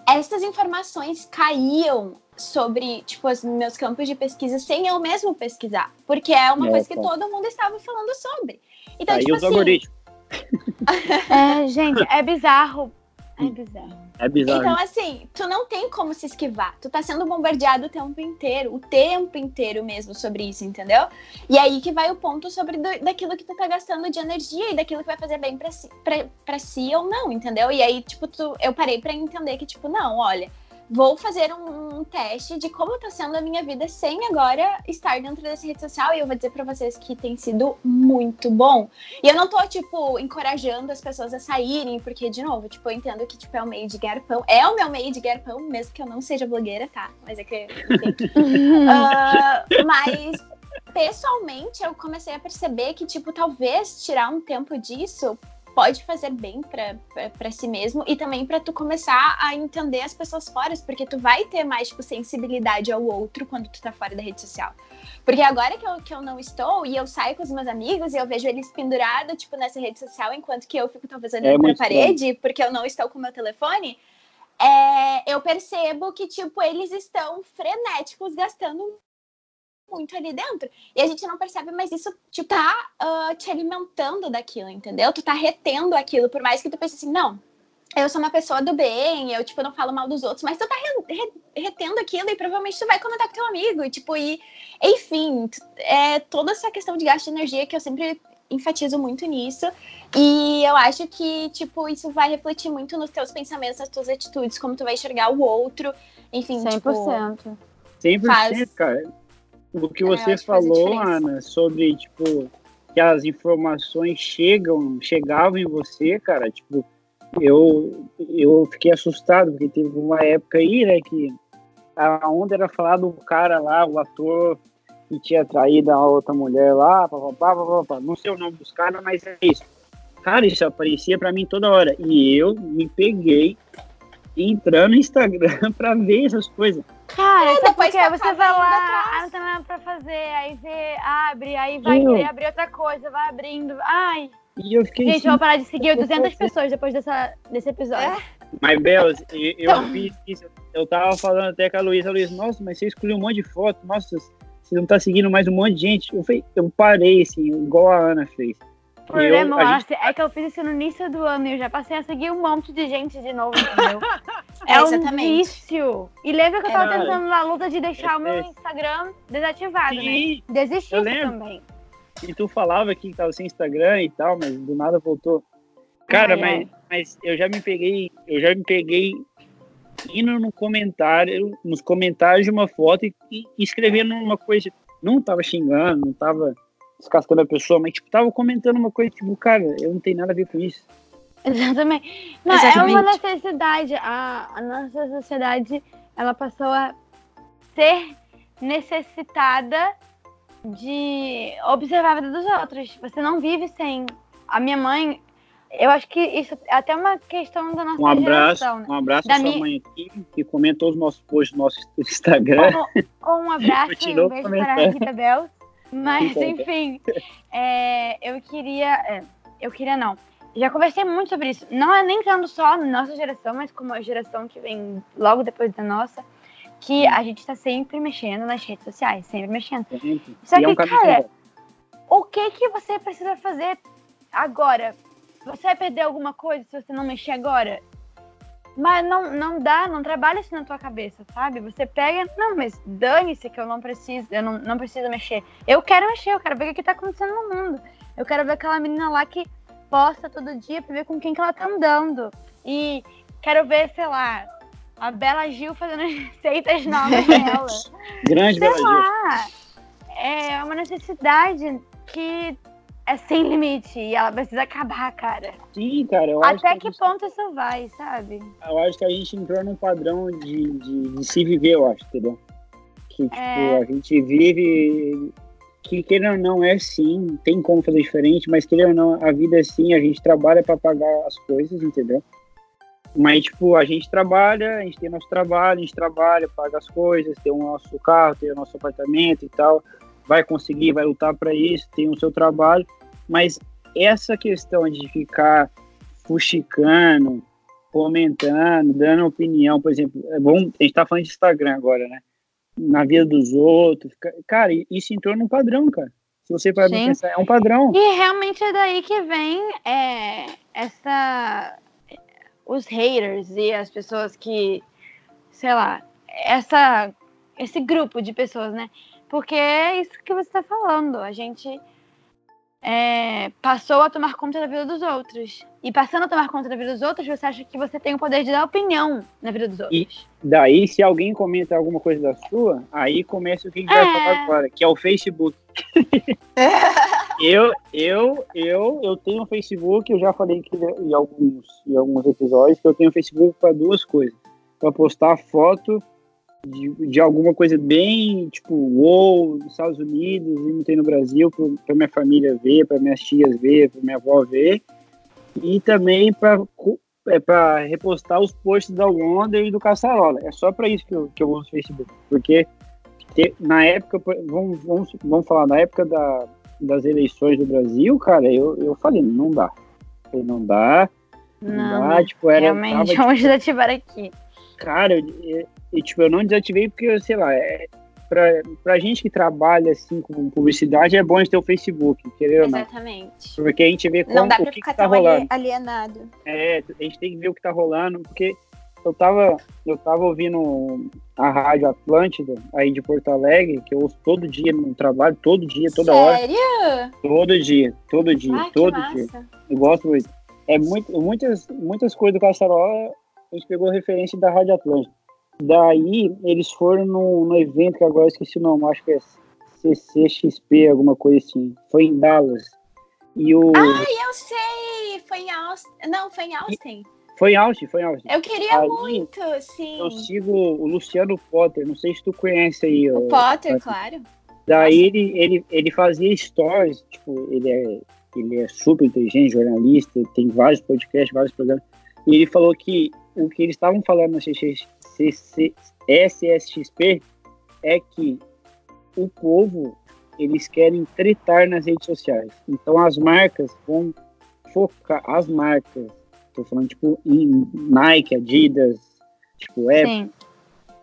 Essas informações caíam sobre, tipo, os meus campos de pesquisa sem eu mesmo pesquisar. Porque é uma É, coisa que todo mundo estava falando sobre. Então, Aí tipo os assim, algoritmos. É, gente, é bizarro. É bizarro. É bizarro. Então, assim, tu não tem como se esquivar. Tu tá sendo bombardeado o tempo inteiro, o tempo inteiro mesmo sobre isso, entendeu? E aí que vai o ponto sobre do- daquilo que tu tá gastando de energia e daquilo que vai fazer bem pra si, pra, pra si ou não, entendeu? E aí, tipo, tu, eu parei pra entender que, tipo, não, olha, vou fazer um, um, teste de como tá sendo a minha vida sem agora estar dentro dessa rede social. E eu vou dizer para vocês que tem sido muito bom. E eu não tô, tipo, encorajando as pessoas a saírem, porque, de novo, tipo, eu entendo que, tipo, é o meio de ganhar pão. É o meu meio de ganhar pão, mesmo que eu não seja blogueira, tá? Mas é que. uh, mas pessoalmente eu comecei a perceber que, tipo, talvez tirar um tempo disso pode fazer bem para si mesmo e também para tu começar a entender as pessoas fora, porque tu vai ter mais tipo, sensibilidade ao outro quando tu tá fora da rede social. Porque agora que eu, que eu não estou e eu saio com os meus amigos e eu vejo eles pendurados, tipo, nessa rede social, enquanto que eu fico talvez olhando é pra parede, bom. porque eu não estou com o meu telefone, é, eu percebo que, tipo, eles estão frenéticos, gastando muito ali dentro. E a gente não percebe, mas isso, tipo, tá uh, te alimentando daquilo, entendeu? Tu tá retendo aquilo, por mais que tu pense assim, não, eu sou uma pessoa do bem, eu, tipo, não falo mal dos outros, mas tu tá re re retendo aquilo e provavelmente tu vai comentar com teu amigo, e, tipo, e, enfim, é toda essa questão de gasto de energia que eu sempre enfatizo muito nisso, e eu acho que, tipo, isso vai refletir muito nos teus pensamentos, nas tuas atitudes, como tu vai enxergar o outro, enfim, 100%. Tipo, 100%, faz... cara o que é, você falou, Ana, sobre, tipo, que as informações chegam, chegavam em você, cara, tipo, eu, eu fiquei assustado, porque teve uma época aí, né, que a onda era falar do cara lá, o ator que tinha traído a outra mulher lá, papapá, papapá, não sei o nome dos caras, mas é isso. Cara, isso aparecia para mim toda hora. E eu me peguei entrando no Instagram pra ver essas coisas. Cara, é, depois porque você vai lá, ah, não tem nada pra fazer, aí você abre, aí vai eu... querer abrir outra coisa, vai abrindo. Ai. E eu fiquei Gente, assim, eu vou parar de seguir 200 pessoas depois dessa, desse episódio. É? Mas, Belos, eu, eu então... fiz isso. Eu tava falando até com a Luísa, a Luísa, nossa, mas você escolheu um monte de foto, nossa, você não tá seguindo mais um monte de gente. Eu, falei, eu parei, assim, igual a Ana fez. O problema, gente... é que eu fiz isso no início do ano e eu já passei a seguir um monte de gente de novo, entendeu? é, é um vício. E lembra que eu tava é, tentando na luta de deixar é, o meu Instagram desativado, né? Sim, né? Desisti também. E tu falava que tava sem Instagram e tal, mas do nada voltou. Cara, mas, mas eu já me peguei, eu já me peguei indo no comentário, nos comentários de uma foto e, e escrevendo uma coisa. Não tava xingando, não tava descascando a pessoa, mas tipo, tava comentando uma coisa, tipo, cara, eu não tenho nada a ver com isso. Exatamente. Não, Exatamente. é uma necessidade. A, a nossa sociedade, ela passou a ser necessitada de observar a vida dos outros. Você não vive sem. A minha mãe, eu acho que isso é até uma questão da nossa um abraço, geração. Né? Um abraço da à minha... sua mãe aqui, que comentou os nossos posts no nosso Instagram. Ou, um abraço e um beijo para a Rita Bels. Mas, enfim, é, eu queria. É, eu queria não. Já conversei muito sobre isso. Não é nem tanto só nossa geração, mas como a geração que vem logo depois da nossa, que a gente está sempre mexendo nas redes sociais, sempre mexendo. Só que, é um cara, o que que você precisa fazer agora? Você vai perder alguma coisa se você não mexer agora? Mas não, não dá, não trabalha isso na tua cabeça, sabe? Você pega, não, mas dane-se que eu não preciso, eu não, não preciso mexer. Eu quero mexer, eu quero ver o que tá acontecendo no mundo. Eu quero ver aquela menina lá que posta todo dia pra ver com quem que ela tá andando. E quero ver, sei lá, a Bela Gil fazendo receitas novas dela. Grande sei Bela lá, Gil. É uma necessidade que é sem limite e ela precisa acabar, cara. Sim, cara. Eu Até acho que, que ponto isso vai, sabe? Eu acho que a gente entrou num padrão de, de, de se viver, eu acho, entendeu? Que, tipo, é... a gente vive. Que queira ou não é sim, tem como fazer diferente, mas queira ou não, a vida é sim, a gente trabalha para pagar as coisas, entendeu? Mas, tipo, a gente trabalha, a gente tem nosso trabalho, a gente trabalha, paga as coisas, tem o nosso carro, tem o nosso apartamento e tal, vai conseguir, vai lutar para isso, tem o seu trabalho, mas essa questão de ficar fuxicando, comentando, dando opinião, por exemplo, é bom, a gente está falando de Instagram agora, né? Na vida dos outros, cara, isso entrou num padrão, cara. Se você para pensar, é um padrão. E realmente é daí que vem é, essa os haters e as pessoas que, sei lá, essa esse grupo de pessoas, né? Porque é isso que você está falando. A gente é, passou a tomar conta da vida dos outros. E passando a tomar conta da vida dos outros, você acha que você tem o poder de dar opinião na vida dos outros. Daí, se alguém comenta alguma coisa da sua, aí começa o que a gente É. vai falar agora, que é o Facebook. eu, eu, eu, eu tenho um Facebook, eu já falei que em alguns, em alguns episódios que eu tenho um Facebook para duas coisas. Para postar foto de, de alguma coisa bem, tipo, uou, dos Estados Unidos e não tem no Brasil, para minha família ver, para minhas tias ver, para minha avó ver. E também para é para repostar os posts da Wonder e do Caçarola. É só para isso que eu, que eu uso o Facebook. Porque te- na época, vamos, vamos, vamos falar, na época da, das eleições do Brasil, cara, eu, eu falei, não dá. Não dá, não, Não, dá, tipo, era, realmente, tava, tipo, vamos desativar aqui. cara, eu, eu- eu, tipo, eu não desativei porque, sei lá, é, pra, pra gente que trabalha, assim, com publicidade, é bom a gente ter o Facebook, não. Exatamente. Porque a gente vê como, Não dá o pra que, ficar que tá tão rolando. ali- alienado. É, a gente tem que ver o que tá rolando, porque eu tava, eu tava ouvindo a Rádio Atlântida, aí de Porto Alegre, que eu ouço todo dia no trabalho, todo dia, toda hora, Sério? todo dia, todo dia, Ai, que todo massa. dia. Eu gosto muito. É muito, muitas, muitas coisas do Caçarola, a gente pegou referência da Rádio Atlântida. Daí, eles foram no, no evento, que agora eu esqueci o nome, acho que é CCXP, alguma coisa assim. Foi em Dallas. E o... Ai, eu sei! Foi em Austin. Não, foi em Austin. Foi em Austin, foi em Austin. Eu queria Aí, muito, sim. Eu sigo o Luciano Potter, não sei se tu conhece aí. O ó. Potter, claro. Daí ele, ele, ele fazia stories, tipo, ele é, ele é super inteligente, jornalista, tem vários podcasts, vários programas. E ele falou que o que eles estavam falando na CC, CC, SSXP é que o povo, eles querem tretar nas redes sociais. Então as marcas vão focar, as marcas, tô falando tipo em Nike, Adidas, tipo Apple, Sim.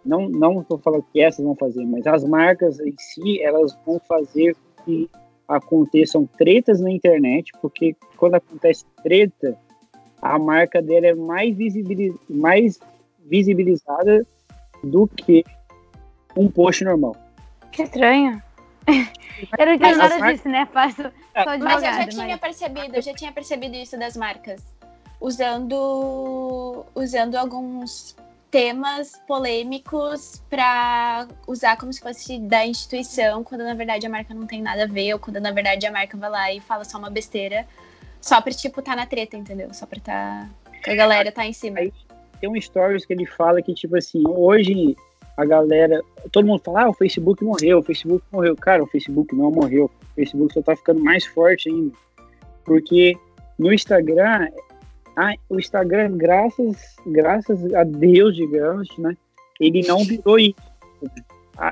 não não estou falando que essas vão fazer, mas as marcas em si elas vão fazer que aconteçam tretas na internet, porque quando acontece treta, a marca dela é mais, visibiliz mais visibilizada do que um post normal. Que estranho. Eu não Mas entendo nada mar- disso, né? Faço É, Mas eu já tinha mas- percebido, eu já tinha percebido isso das marcas. Usando, usando alguns temas polêmicos pra usar como se fosse da instituição, quando na verdade a marca não tem nada a ver, ou quando na verdade a marca vai lá e fala só uma besteira, só pra, tipo, tá na treta, entendeu? Só pra tá. que a galera tá em cima. Aí- Tem um stories que ele fala que, tipo assim, hoje a galera. Todo mundo fala, ah, o Facebook morreu, o Facebook morreu. Cara, o Facebook não morreu. O Facebook só tá ficando mais forte ainda. Porque no Instagram, ah, o Instagram, graças, graças a Deus, digamos, né? Ele não virou isso.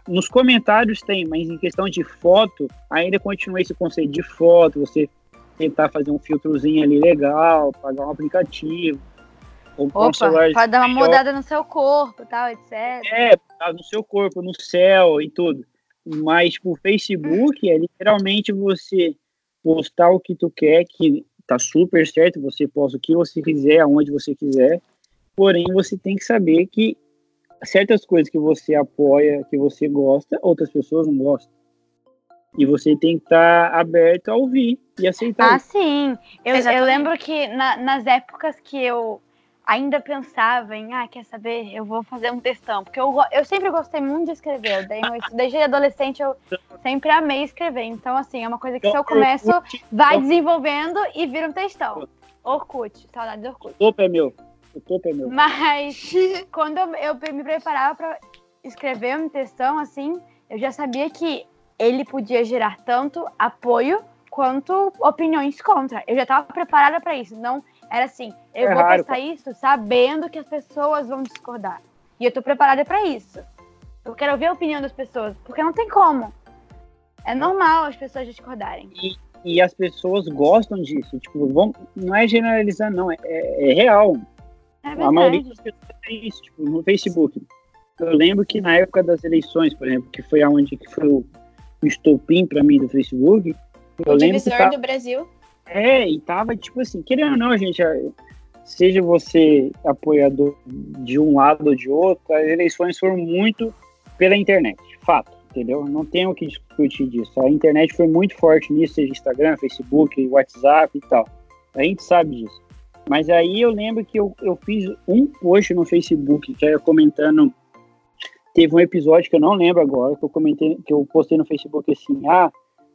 Nos comentários tem, mas em questão de foto, ainda continua esse conceito de foto, você tentar fazer um filtrozinho ali legal, pagar um aplicativo. Um Opa, celular pode dar uma mudada no seu corpo, tal, etc. é, tá no seu corpo, no céu e tudo. Mas, tipo, o Facebook é literalmente você postar o que tu quer, que tá super certo, você posta o que você quiser, aonde você quiser. Porém, você tem que saber que certas coisas que você apoia, que você gosta, outras pessoas não gostam. E você tem que estar aberto a ouvir e aceitar. Ah, sim. Eu, eu lembro que na- nas épocas que eu ainda pensava em, ah, quer saber, eu vou fazer um textão. Porque eu, eu sempre gostei muito de escrever. Eu- desde adolescente eu sempre amei escrever. Então, assim, é uma coisa que se eu começo, vai desenvolvendo e vira um textão. Orkut, saudade do Orkut. O topo é meu. O topo é meu. Mas quando eu, eu me preparava para escrever um textão, assim, eu já sabia que ele podia gerar tanto apoio quanto opiniões contra. Eu já estava preparada para isso. Não era assim, eu É vou raro, postar isso sabendo que as pessoas vão discordar. E eu tô preparada para isso. Eu quero ouvir a opinião das pessoas, porque não tem como. É normal as pessoas discordarem. e as pessoas gostam disso. Tipo, vamos, não é generalizar, não, é, é real. É A maioria das pessoas tem isso, tipo, no Facebook. Eu lembro que na época das eleições, por exemplo, que foi aonde que foi o, estopim para mim do Facebook, eu O lembro que tava, do Brasil. É, e tava tipo assim, querendo ou não, gente, a- seja você apoiador de um lado ou de outro, as eleições foram muito pela internet, fato. entendeu? Não tem o que discutir disso. A internet foi muito forte nisso, seja Instagram, Facebook, WhatsApp e tal. A gente sabe disso. Mas aí eu lembro que eu, eu fiz um post no Facebook, que era comentando. Teve um episódio que eu não lembro agora, que eu comentei, que eu postei no Facebook assim, ah,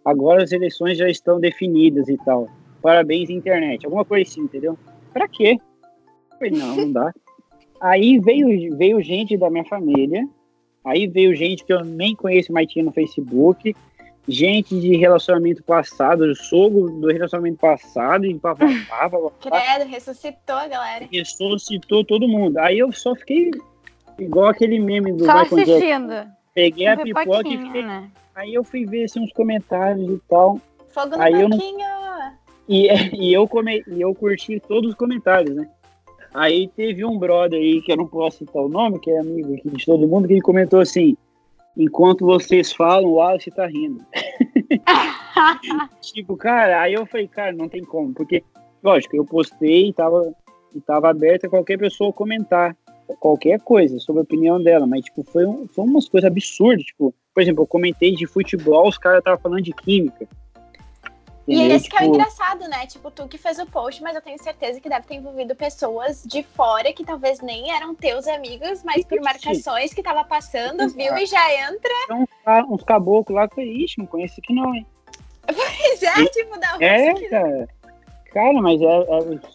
agora as eleições já estão definidas e tal. Parabéns, internet. Alguma coisa assim, entendeu? Pra quê? Falei, não, não dá. Aí veio, veio gente da minha família, aí veio gente que eu nem conheço mais tinha no Facebook, gente de relacionamento passado, sogro do relacionamento passado, e papapá, Credo, ressuscitou a galera. ressuscitou todo mundo. Aí eu só fiquei igual aquele meme do Só assistindo. Peguei a pipoca e fiquei... né? Aí eu fui ver assim, uns comentários e tal. Fogo no Aí eu não-. E, e, eu come, e eu curti todos os comentários, né? Aí teve um brother aí, que eu não posso citar o nome, que é amigo aqui de todo mundo, que ele comentou assim: enquanto vocês falam, o Wallace tá rindo. tipo, cara, aí eu falei, cara, não tem como, porque, lógico, eu postei e tava, e tava aberto a qualquer pessoa comentar qualquer coisa sobre a opinião dela, mas, tipo, foi, um, foi umas coisas absurdas, tipo, por exemplo, eu comentei de futebol, os caras estavam falando de química. E Entendeu? esse que é o Tipo, engraçado, né? Tipo, tu que fez o post, mas eu tenho certeza que deve ter envolvido pessoas de fora que talvez nem eram teus amigos, mas por marcações que tava passando, viu? E já entra. uns, ca- uns caboclos lá que eu falei, ixi, não conheço aqui não, hein? Pois é, tipo, dá um É, cara. Cara, mas é,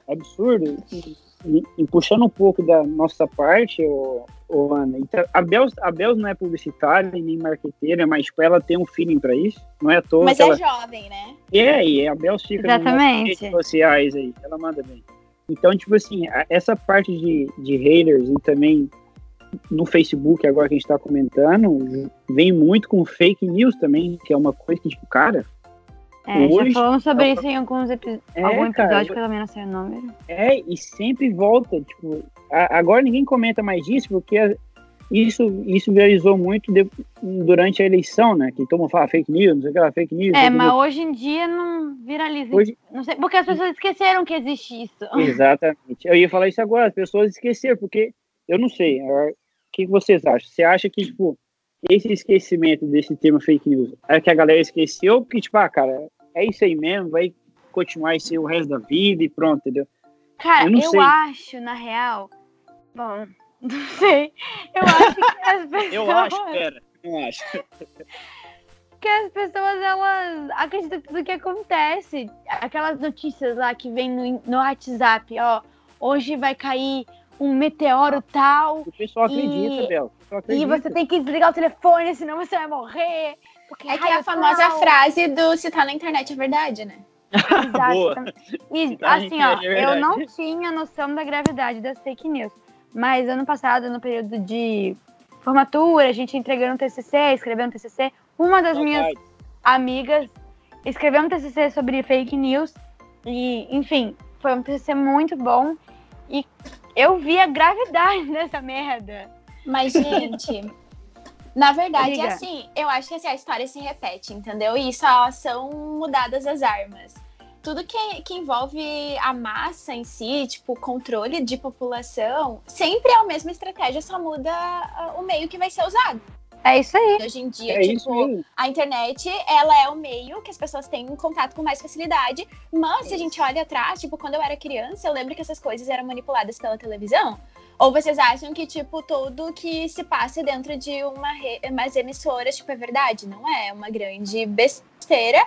é absurdo. E, e- e puxando um pouco da nossa parte, ô, ô Ana, então, a Bels, a Bels não é publicitária nem marqueteira, mas tipo, ela tem um feeling pra isso. Não é à toa Mas que é ela... jovem, né? É, e a Bels fica nas Exatamente. redes sociais aí, ela manda bem. Então, tipo assim, a- essa parte de, de haters e também no Facebook, agora que a gente tá comentando, vem muito com fake news também, que é uma coisa que, tipo, cara, É, Hoje- já falamos sobre isso em alguns epi É, algum episódio cara, também não sei o número. É, e sempre volta, tipo, agora ninguém comenta mais disso, porque isso, isso viralizou muito de- durante a eleição, né? Que todo mundo fala fake news, não sei o que lá, fake news. É, mas hoje em dia não viraliza. Hoje- Não sei, porque as pessoas esqueceram que existe isso. Exatamente. Eu ia falar isso agora, as pessoas esqueceram, porque eu não sei. O que vocês acham? Você acha que, tipo, esse esquecimento desse termo fake news é que a galera esqueceu, porque, tipo, ah, cara, é isso aí mesmo, vai continuar isso o resto da vida e pronto, entendeu? Cara, Eu eu, acho, na real. Bom, não sei. Eu acho que as pessoas. Eu acho, pera, não acho. que as pessoas elas acreditam em tudo que acontece. Aquelas notícias lá que vem no, no WhatsApp, ó, hoje vai cair um meteoro tal O pessoal acredita, E- Bel. E você tem que desligar o telefone, senão você vai morrer. Porque É que é a famosa tal. frase do se tá na internet é verdade, né? Exato. Boa. E Tá, assim, ó, é eu não tinha noção da gravidade das fake news. Mas ano passado, no período de formatura, a gente entregando um TCC, escrevendo um TCC, uma das minhas amigas escreveu um TCC sobre fake news e, enfim, foi um TCC muito bom e eu vi a gravidade dessa merda. Mas, gente, na verdade, Diga. assim, eu acho que assim, a história se repete, entendeu? E só são mudadas as armas. Tudo que, que envolve a massa em si, tipo, controle de população, sempre é a mesma estratégia, só muda ah, o meio que vai ser usado. É isso aí. Hoje em dia, É tipo, a internet, ela é o meio que as pessoas têm contato com mais facilidade. Mas se a gente olha atrás, tipo, quando eu era criança, eu lembro que essas coisas eram manipuladas pela televisão. Ou vocês acham que, tipo, tudo que se passa dentro de uma re... umas emissoras, tipo, é verdade? Não é, é uma grande besteira.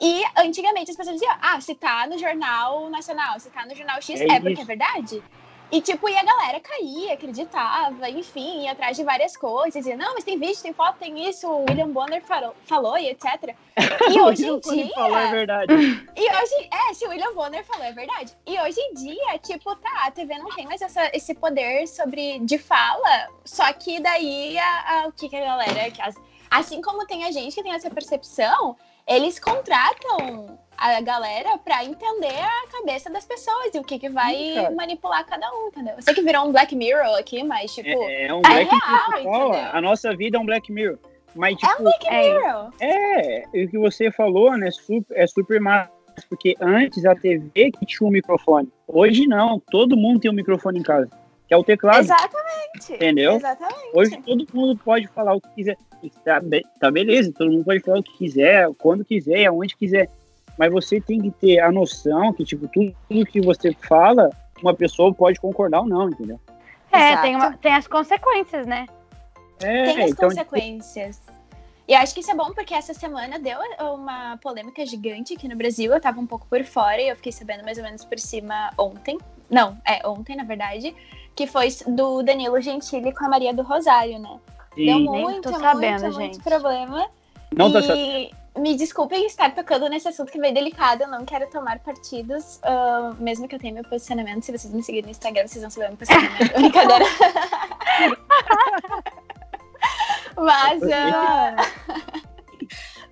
E antigamente as pessoas diziam, ah, se tá no Jornal Nacional, se tá no Jornal X, É é, porque é verdade. E, tipo, e a galera caía, acreditava, enfim, ia atrás de várias coisas, dizia, não, mas tem vídeo, tem foto, tem isso, o William Bonner falou, falou e etc. E hoje em dia, falou é verdade. e hoje, é, se o William Bonner falou, é verdade. E hoje em dia, tipo, tá, a TV não tem mais essa- esse poder sobre de fala, só que daí a- a- o que, que a galera. assim como tem a gente que tem essa percepção, eles contratam a galera pra entender a cabeça das pessoas e o que, que vai Sim, manipular cada um, entendeu? Eu sei que virou um Black Mirror aqui, mas, tipo, É, é um é Black real, Mirror. A nossa vida é um Black Mirror. Mas, tipo, Black É, Mirror. é, e o que você falou, né? Super, é super massa. Porque antes a TV que tinha um microfone. Hoje não, todo mundo tem um microfone em casa. Que é o teclado. Exatamente. Entendeu? Exatamente. Hoje todo mundo pode falar o que quiser. Tá, be- tá beleza, todo mundo pode falar o que quiser, quando quiser, aonde quiser. Mas você tem que ter a noção que, tipo, tudo que você fala, uma pessoa pode concordar ou não, entendeu? É, Exato. tem, uma- tem as consequências, né? É, Tem as então, consequências. E acho que isso é bom porque essa semana deu uma polêmica gigante aqui no Brasil. Eu tava um pouco por fora e eu fiquei sabendo mais ou menos por cima ontem. Não, é ontem, na verdade. Que foi do Danilo Gentili com a Maria do Rosário, né? Deu sim, Nem muito, tô muito, sabendo, muito gente. problema. não e me desculpem estar tocando nesse assunto que é bem delicado. Eu não quero tomar partidos, ah, mesmo que eu tenha meu posicionamento. Se vocês me seguirem no Instagram, vocês vão saber meu posicionamento. Brincadeira. Mas, ah,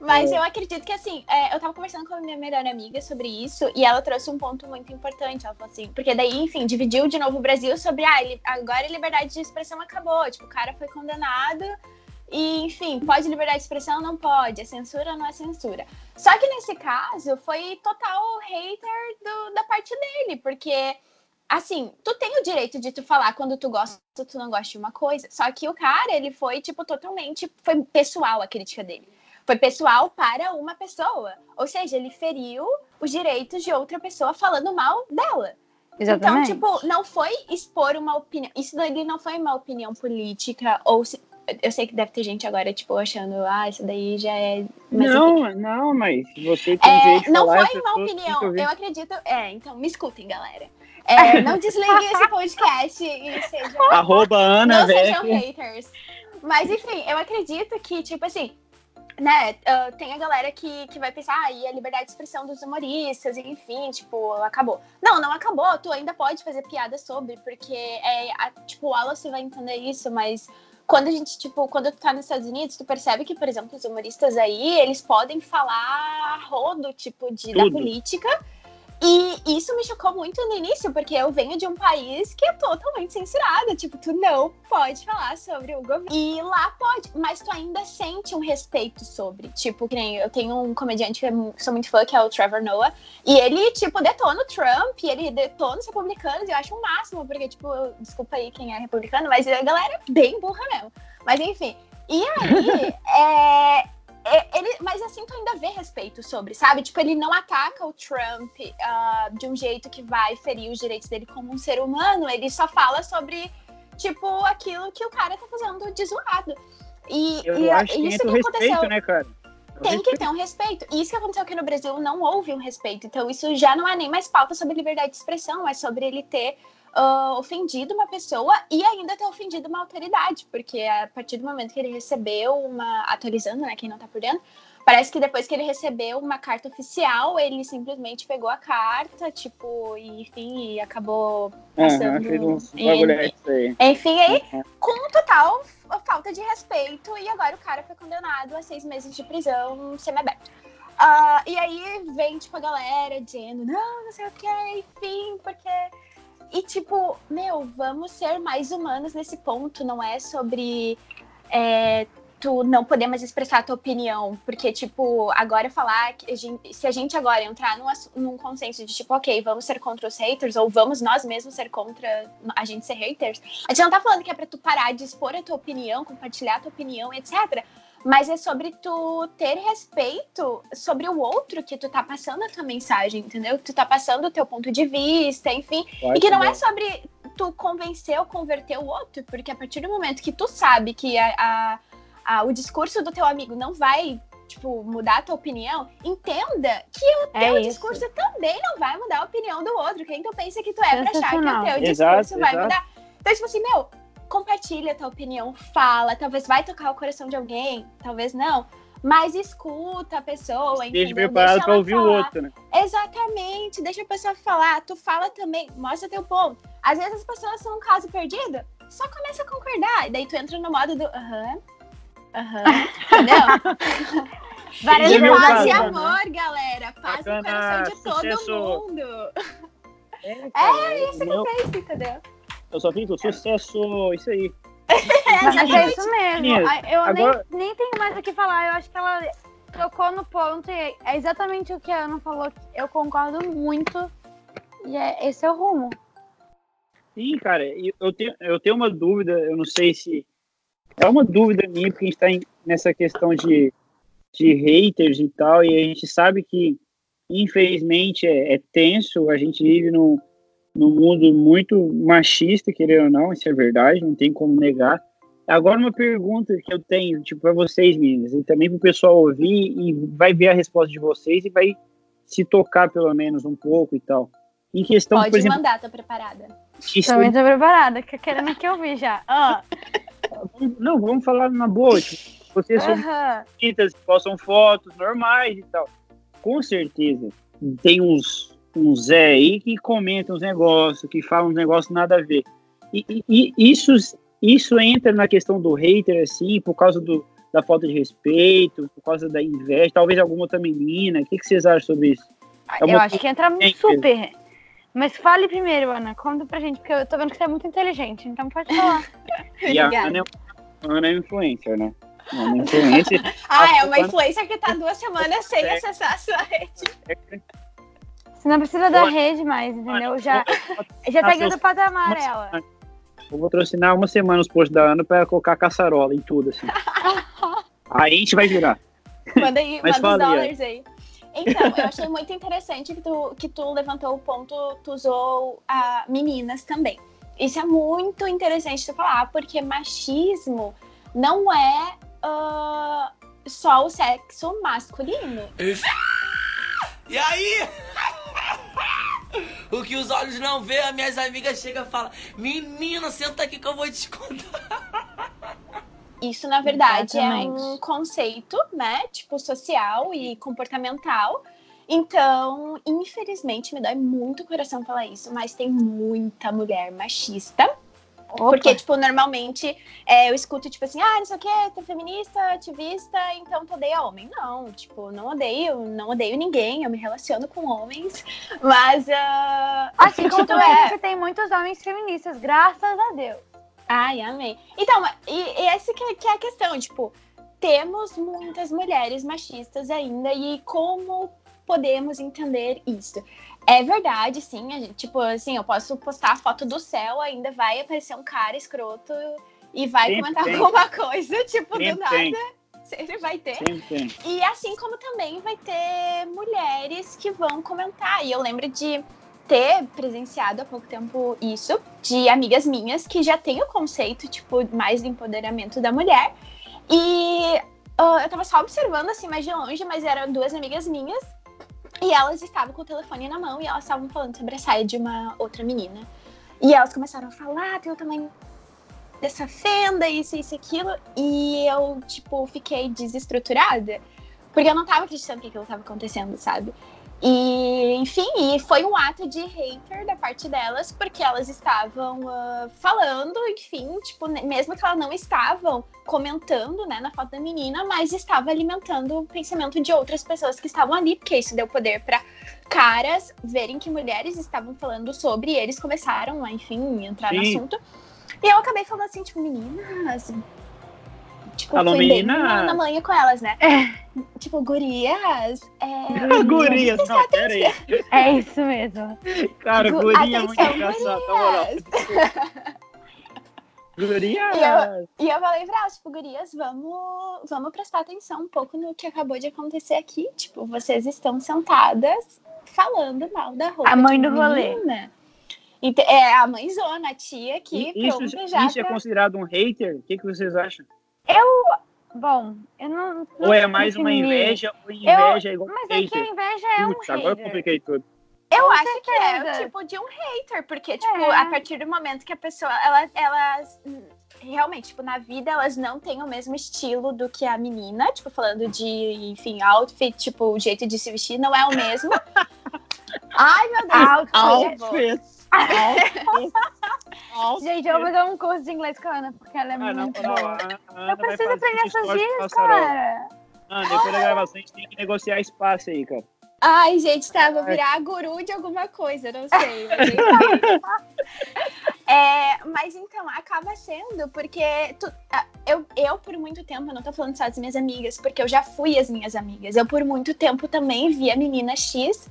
mas eu acredito que assim, é, eu tava conversando com a minha melhor amiga sobre isso e ela trouxe um ponto muito importante. Ela falou assim, porque daí, enfim, dividiu de novo o Brasil sobre ah, agora a liberdade de expressão acabou. Tipo, o cara foi condenado e, enfim, pode liberdade de expressão? Não pode. É censura ou não é censura? Só que nesse caso foi total hater do- da parte dele, porque assim, tu tem o direito de tu falar quando tu gosta ou tu não gosta de uma coisa. Só que o cara, ele foi, tipo, totalmente. Foi pessoal a crítica dele. Foi pessoal para uma pessoa. Ou seja, ele feriu os direitos de outra pessoa falando mal dela. Exatamente. Então, tipo, não foi expor uma opinião. Isso daí não foi uma opinião política. Ou se- Eu sei que deve ter gente agora, tipo, achando, ah, isso daí já é. Mas, enfim. Não, não, mas você tem É, jeito de não falar, foi uma opinião. Eu acredito. É, então me escutem, galera. É, não desliguem esse podcast e sejam. Arroba Ana, não sejam haters. Mas enfim, eu acredito que, tipo assim, né, ah, tem a galera que, que vai pensar, ah, e a liberdade de expressão dos humoristas, enfim, tipo, acabou. Não, não acabou, tu ainda pode fazer piada sobre, porque é, a, tipo, o Wallace vai entender isso, mas quando a gente, tipo, quando tu tá nos Estados Unidos, tu percebe que, por exemplo, os humoristas aí, eles podem falar rodo, tipo, de, da política. E isso me chocou muito no início, porque eu venho de um país que é totalmente censurado. Tipo, tu não pode falar sobre o governo. E lá pode, mas tu ainda sente um respeito sobre. Tipo, que nem eu tenho um comediante que eu sou muito fã, que é o Trevor Noah. E ele, tipo, detona o Trump, ele detona os republicanos. E eu acho o máximo, porque, tipo, desculpa aí quem é republicano, mas a galera é bem burra mesmo. Mas enfim. E aí, é, é, ele, mas assim, tu ainda vê respeito sobre, sabe? Tipo, ele não ataca o Trump ah, de um jeito que vai ferir os direitos dele como um ser humano. Ele só fala sobre, tipo, aquilo que o cara tá fazendo de zoado. E, Eu e acho isso o que respeito, aconteceu. né, cara? Tem que ter um respeito. E isso que aconteceu aqui no Brasil, não houve um respeito. Então, isso já não é nem mais pauta sobre liberdade de expressão, é sobre ele ter ah, ofendido uma pessoa e ainda ter ofendido uma autoridade. Porque a partir do momento que ele recebeu uma. Atualizando, né? Quem não tá por dentro. Parece que depois que ele recebeu uma carta oficial, ele simplesmente pegou a carta, tipo, e, enfim, e acabou Aham, passando. e- bagulhetes aí. enfim, aí Uhum. com total falta de respeito, e agora o cara foi condenado a seis meses de prisão semiaberta. Ah, e aí vem, tipo, a galera dizendo, não, não sei o que, enfim, porque. E, tipo, meu, vamos ser mais humanos nesse ponto, não é sobre é, tu não poder mais expressar a tua opinião, porque, tipo, agora falar que a gente- se a gente agora entrar num, num consenso de, tipo, ok, vamos ser contra os haters, ou vamos nós mesmos ser contra a gente ser haters, a gente não tá falando que é pra tu parar de expor a tua opinião, compartilhar a tua opinião, etc. Mas é sobre tu ter respeito sobre o outro que tu tá passando a tua mensagem, entendeu? Que tu tá passando o teu ponto de vista, enfim. Pode E que não é sobre tu convencer ou converter o outro, porque a partir do momento que tu sabe que a, a- a- o discurso do teu amigo não vai, tipo, mudar a tua opinião, entenda que o É teu isso. discurso também não vai mudar a opinião do outro. Quem tu pensa que tu é pra achar que o teu Exato, discurso vai exato. mudar? Então, tipo assim, meu, compartilha a tua opinião, fala, talvez vai tocar o coração de alguém, talvez não. Mas escuta a pessoa, Esteja entendeu? preparado Deixa pra ela ouvir o falar. outro, né? Exatamente, deixa a pessoa falar, tu fala também, mostra teu ponto. Às vezes as pessoas são um caso perdido, só começa a concordar, e daí tu entra no modo do aham, aham, entendeu? Várias E Esse é meu paz caso, e né? amor, galera, paz no Bacana, coração de todo sucesso. mundo. É, cara, isso meu- É isso, entendeu? Eu só fico sucesso, isso aí. Mas é isso mesmo. Eu agora- nem, nem tenho mais o que falar. Eu acho que ela tocou no ponto e é exatamente o que a Ana falou. Eu concordo muito. E é, esse é o rumo. Sim, cara, eu tenho, eu tenho uma dúvida, eu não sei se. É uma dúvida minha, porque a gente está nessa questão de, de haters e tal, e a gente sabe que, infelizmente, é, é tenso, a gente vive num, num mundo muito machista, querendo ou não, isso é verdade, não tem como negar. Agora, uma pergunta que eu tenho, tipo, para vocês, meninas, e também para o pessoal ouvir e vai ver a resposta de vocês e vai se tocar pelo menos um pouco e tal. Em questão, Pode por exemplo, mandar, tô preparada. isso- Também tô preparada, que querendo que eu vi já. Ah, não, vamos falar na boa, tipo, vocês são bonitas, postam fotos normais e tal. Com certeza, tem uns, uns Zé aí que comentam uns negócios, que falam uns negócios nada a ver. E, e- e isso, isso entra na questão do hater, assim, por causa do, da falta de respeito, por causa da inveja, talvez alguma outra menina. O que, que vocês acham sobre isso? É Eu uma acho que entra Gente. super. Mas fale primeiro, Ana. Conta pra gente, porque eu tô vendo que você é muito inteligente, então pode falar. E a. Ana, é- Ana é influencer, né? Ana é influencer. Ah, é uma influencer que tá duas semanas sem acessar a sua rede. Você não precisa da rede mais, entendeu? Já, já tá outro seus- patamar ela. semana. Vou patrocinar uma semana os posts da Ana pra colocar caçarola em tudo, assim. Aí a gente vai virar. Manda aí, Mas manda os aí, dólares aí. Então, eu achei muito interessante que tu, que tu levantou o ponto, tu usou a meninas também. Isso é muito interessante tu falar, porque machismo não é ah, só o sexo masculino. E aí? O que os olhos não vê, as minhas amigas chegam e falam: Menina, senta aqui que eu vou te contar. Isso, na verdade, Exatamente. é um conceito, né? Tipo, social e comportamental. Então, infelizmente, me dói muito o coração falar isso, mas tem muita mulher machista. Opa. Porque, tipo, normalmente é, eu escuto, tipo assim, ah, não sei o quê, tu é feminista, ativista, então tu odeia homem. Não, tipo, não odeio, não odeio ninguém, eu me relaciono com homens, mas. ah, Assim como também é. você tem muitos homens feministas, graças a Deus. Ai, amei. Então, e, e essa que é, que é a questão, tipo, temos muitas mulheres machistas ainda e como podemos entender isso? É verdade, sim, gente, tipo, assim, eu posso postar a foto do céu, ainda vai aparecer um cara escroto e vai Sempre comentar tem. alguma coisa, tipo, do nada, tem, sempre vai ter. sempre tem. E assim como também vai ter mulheres que vão comentar. E eu lembro de ter presenciado há pouco tempo isso, de amigas minhas que já têm o conceito, tipo, mais de empoderamento da mulher. E ah, eu tava só observando, assim, mais de longe, mas eram duas amigas minhas. E elas estavam com o telefone na mão e elas estavam falando sobre a saia de uma outra menina. E elas começaram a falar, "Ah, tem o tamanho dessa fenda, isso, isso, aquilo. E eu, tipo, fiquei desestruturada. Porque eu não tava acreditando que aquilo tava acontecendo, sabe? E, enfim, e foi um ato de hater da parte delas, porque elas estavam ah, falando, enfim, tipo, mesmo que elas não estavam comentando, né, na foto da menina, mas estava alimentando o pensamento de outras pessoas que estavam ali, porque isso deu poder pra caras verem que mulheres estavam falando sobre, e eles começaram a, enfim, entrar no Sim. assunto. E eu acabei falando assim, tipo, meninas. Tipo, Alô, fui bem menina. na, na manhã com elas, né? Tipo, gurias. É, Gurias, não, pera aí. É isso mesmo. Cara, Gu- guria é muito engraçado, na moral. Gurias! E eu falei pra elas, tipo, gurias, vamos, vamos prestar atenção um pouco no que acabou de acontecer aqui. Tipo, vocês estão sentadas falando mal da roupa A mãe do rolê. E é a mãezona, a tia aqui, E Isso, isso é pra- considerado um hater? O que, que vocês acham? Bom, eu não. não Ou é mais uma inveja, ou inveja é igual Mas é que a hater? inveja é um Putz, agora eu hater. compliquei tudo. Eu acho que é certeza. o tipo de um hater, porque, tipo, É. a partir do momento que a pessoa, ela, elas, realmente, tipo, na vida, elas não têm o mesmo estilo do que a menina, tipo, falando de, enfim, outfit, tipo, o jeito de se vestir não é o mesmo. Ai, meu Deus. Outfit. Outfits. Outfits. Gente, eu vou fazer um curso de inglês com a Ana, porque ela é Ah, muito não, boa. Ana Eu preciso aprender essas gírias, cara. Ana, depois da gravação a gente tem que negociar espaço aí, cara. Ai, gente, tá, vou virar guru de alguma coisa, não sei. Mas, enfim. É, mas então, acaba sendo, porque tu- eu, eu, por muito tempo, eu não tô falando só das minhas amigas, porque eu já fui as minhas amigas. Eu, por muito tempo, também vi a menina X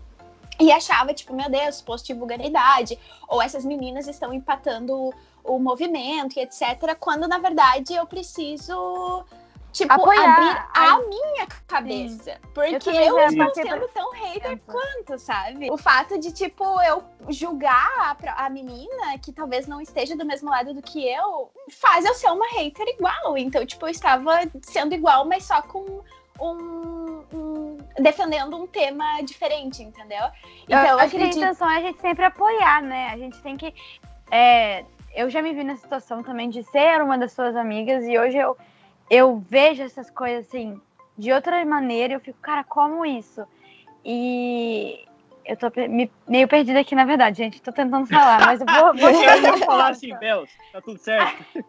E achava, tipo, meu Deus, post de vulgaridade, ou essas meninas estão empatando o movimento e etc. Quando na verdade eu preciso tipo, Apoiar. abrir a minha cabeça. Porque também eu, já estou sendo tão hater quanto, sabe? O fato de, tipo, eu julgar a, a menina que talvez não esteja do mesmo lado do que eu, faz eu ser uma hater igual. Então, tipo, eu estava sendo igual, mas só com um. um- defendendo um tema diferente, entendeu? Eu, Então, eu acho que a acredito. intenção é a gente sempre apoiar, né? A gente tem que. é, eu já me vi nessa situação também de ser uma das suas amigas e hoje eu, eu vejo essas coisas assim de outra maneira. Eu fico, cara, como isso? E eu tô me- meio perdida aqui, na verdade, gente. Tô tentando falar, mas eu vou. vou Eu vou falar assim, Belos, tá tudo certo.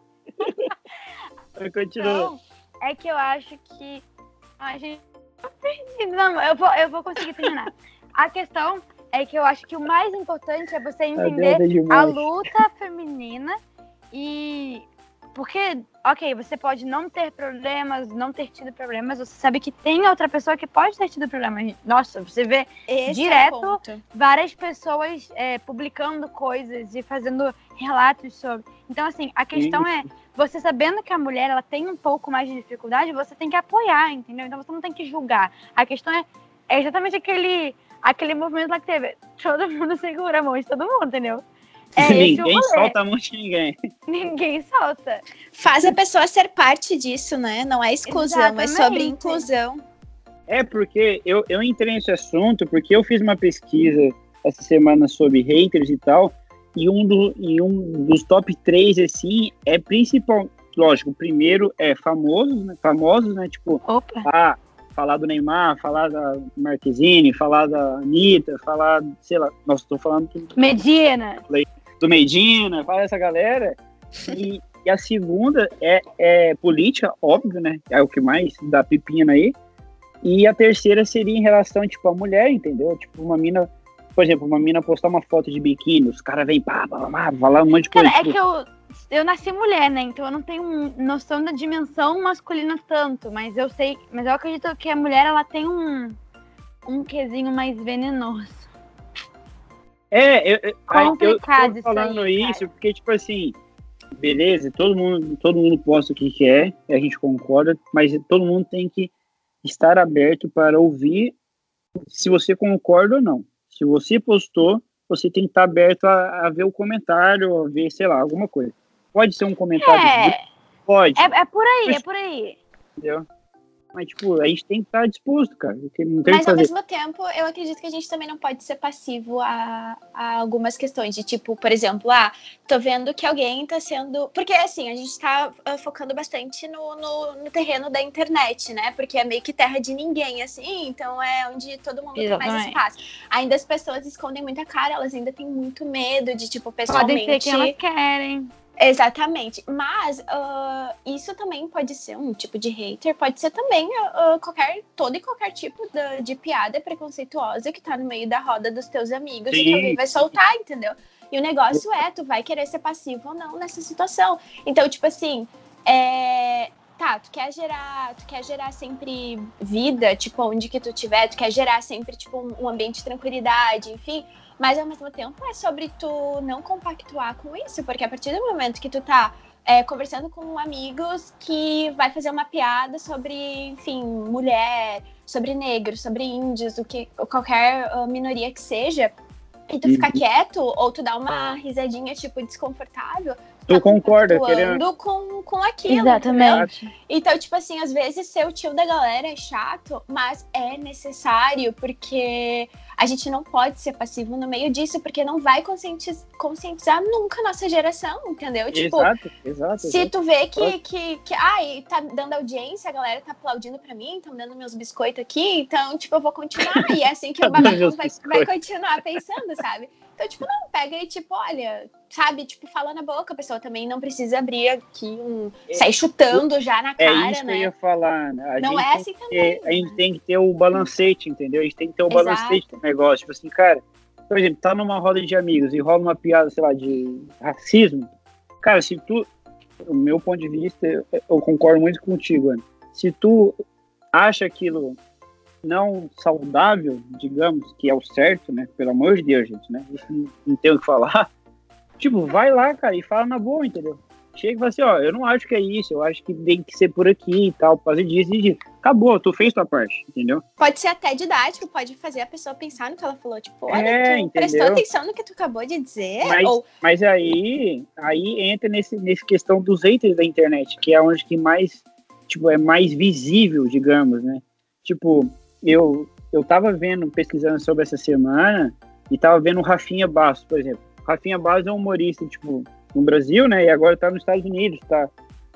Eu continuo. Não, é que eu acho que. Ai, gente, tô perdida. Não, eu vou, eu vou conseguir terminar. A questão é que eu acho que o mais importante é você entender demais. a luta feminina e. Porque, ok, você pode não ter problemas, não ter tido problemas, você sabe que tem outra pessoa que pode ter tido problemas. Nossa, você vê Esse é direto ponto. várias pessoas é, publicando coisas e fazendo relatos sobre. Então, assim, a questão é, você sabendo que a mulher ela tem um pouco mais de dificuldade, você tem que apoiar, entendeu? Então você não tem que julgar. A questão é, é exatamente aquele, aquele movimento lá que teve. Todo mundo segura a mão de todo mundo, entendeu? É ninguém solta a mão de ninguém. Ninguém solta. Faz a pessoa ser parte disso, né? Não é exclusão, é sobre Exatamente. inclusão. É porque eu, eu entrei nesse assunto porque eu fiz uma pesquisa essa semana sobre haters e tal, e um, do, e um dos top 3, assim, é principal. Lógico, o primeiro é famosos, né? Famosos, né? Tipo, Opa. ah, falar do Neymar, falar da Marquezine, falar da Anitta, falar, sei lá, nossa, tô falando do, Medina. do Medina, falar dessa galera. E, e a segunda é, é política, óbvio, né? É o que mais dá pepino aí. E a terceira seria em relação, tipo, à mulher, entendeu? Tipo, uma mina, por exemplo, uma mina postar uma foto de biquíni, os caras vêm pá, pá, pá, falar um monte de coisa. Cara, é que eu, eu nasci mulher, né? Então eu não tenho noção da dimensão masculina tanto, mas eu sei, mas eu acredito que a mulher ela tem um um quesinho mais venenoso. É, eu, eu, aí, eu Complicado tô isso falando aí, cara. isso porque, tipo assim, beleza, todo mundo, todo mundo posta o que quer, a gente concorda, mas todo mundo tem que estar aberto para ouvir se você concorda ou não. Se você postou, você tem que estar aberto a, a ver o comentário, a ver, sei lá, alguma coisa. Pode ser um comentário, É, pode, é, é por aí, é por aí. entendeu? Mas, tipo, a gente tem que estar disposto, cara, porque não tem Mas que ao mesmo tempo, eu acredito que a gente também não pode ser passivo a, a algumas questões. De tipo, por exemplo, ah, tô vendo que alguém tá sendo. Porque assim, a gente tá ah, focando bastante no, no, no terreno da internet, né? Porque é meio que terra de ninguém, assim, então é onde todo mundo tem mais Exatamente. espaço. Ainda as pessoas escondem muita cara, elas ainda têm muito medo de, tipo, Podem pessoalmente. ser que elas querem. Exatamente. Mas ah, isso também pode ser um tipo de hater, pode ser também ah, qualquer, todo e qualquer tipo da- de piada preconceituosa que tá no meio da roda dos teus amigos e Sim. que alguém vai soltar, entendeu? E o negócio é, tu vai querer ser passivo ou não nessa situação. Então, tipo assim, é, Tá, tu quer gerar, tu quer gerar sempre vida, tipo, onde que tu tiver, tu quer gerar sempre, tipo, um, um ambiente de tranquilidade, enfim. Mas ao mesmo tempo é sobre tu não compactuar com isso, porque a partir do momento que tu tá é, conversando com amigos que vai fazer uma piada sobre, enfim, mulher, sobre negro, sobre índios, o que, qualquer ah, minoria que seja, e tu ficar quieto, ou tu dá uma risadinha, tipo, desconfortável, Tu concorda, compactuando querendo. com, com aquilo, entendeu? Exatamente. Então, tipo assim, às vezes ser o tio da galera é chato, mas é necessário, porque a gente não pode ser passivo no meio disso, porque não vai conscientiz- conscientizar nunca a nossa geração, entendeu? Tipo, Exato, exato. se exato. tu vê que, que, que ai, tá dando audiência, a galera tá aplaudindo pra mim, estão dando meus biscoitos aqui, então, tipo, eu vou continuar. E é assim que Tá o babacão meus vai, vai continuar pensando, sabe? Então, tipo, não, pega e, tipo, olha, sabe, tipo, fala na boca, a pessoa também não precisa abrir aqui um. sair chutando já na É cara, isso que né? eu ia falar, né? A Não gente é assim que também. ter- a gente tem que ter o balancete, entendeu? A gente tem que ter o Exato. balancete negócio. Tipo assim, cara, por exemplo, tá numa roda de amigos e rola uma piada, sei lá, de racismo. Cara, se tu. O meu ponto de vista, eu, eu concordo muito contigo, Ana. Se tu acha aquilo não saudável, digamos, que é o certo, né? Pelo amor de Deus, gente, né? Não tem o que falar. Tipo, vai lá, cara, e fala na boa, entendeu? Chega e fala assim, ó, eu não acho que é isso, eu acho que tem que ser por aqui e tal, por causa disso e disso. Acabou, tu fez tua parte, entendeu? Pode ser até didático, pode fazer a pessoa pensar no que ela falou. Tipo, olha, É, tu prestou entendeu? atenção no que tu acabou de dizer. Mas, Ou, mas aí, aí entra nesse, nesse questão dos haters da internet, que é onde que mais, tipo, é mais visível, digamos, né? Tipo, eu, eu tava vendo, pesquisando sobre essa semana, e tava vendo o Rafinha Bastos, por exemplo. Rafinha Bastos é um humorista, tipo, no Brasil, né? E agora tá nos Estados Unidos, tá,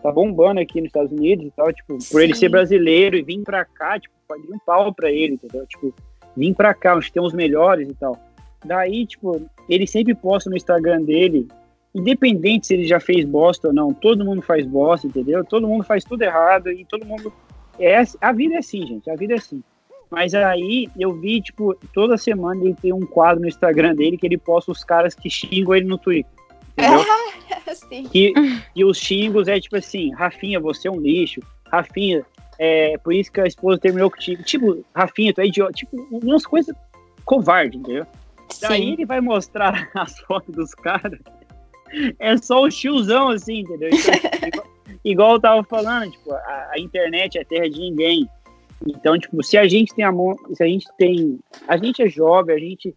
tá bombando aqui nos Estados Unidos e tal, tipo, por ele Sim. ser brasileiro e vir pra cá, tipo, pode vir um pau pra ele, entendeu? Tipo, vir pra cá, onde tem os melhores e tal. Daí, tipo, ele sempre posta no Instagram dele, independente se ele já fez bosta ou não, todo mundo faz bosta, entendeu? Todo mundo faz tudo errado e todo mundo. É, assim- a vida é assim, gente, a vida é assim. Mas aí eu vi, tipo, toda semana ele tem um quadro no Instagram dele que ele posta os caras que xingam ele no Twitter. Entendeu? assim, que, e os xingos é tipo assim, Rafinha, você é um lixo, Rafinha, é por isso que a esposa terminou contigo. Tipo, Rafinha, tu é idiota. Tipo, umas coisas covarde, entendeu? Daí sim. ele vai mostrar as fotos dos caras. É só o tiozão, assim, entendeu? Então, igual, igual eu tava falando, tipo, a, a internet é terra de ninguém. Então, tipo, se a gente tem a mão, se a gente tem. A gente é jovem, a gente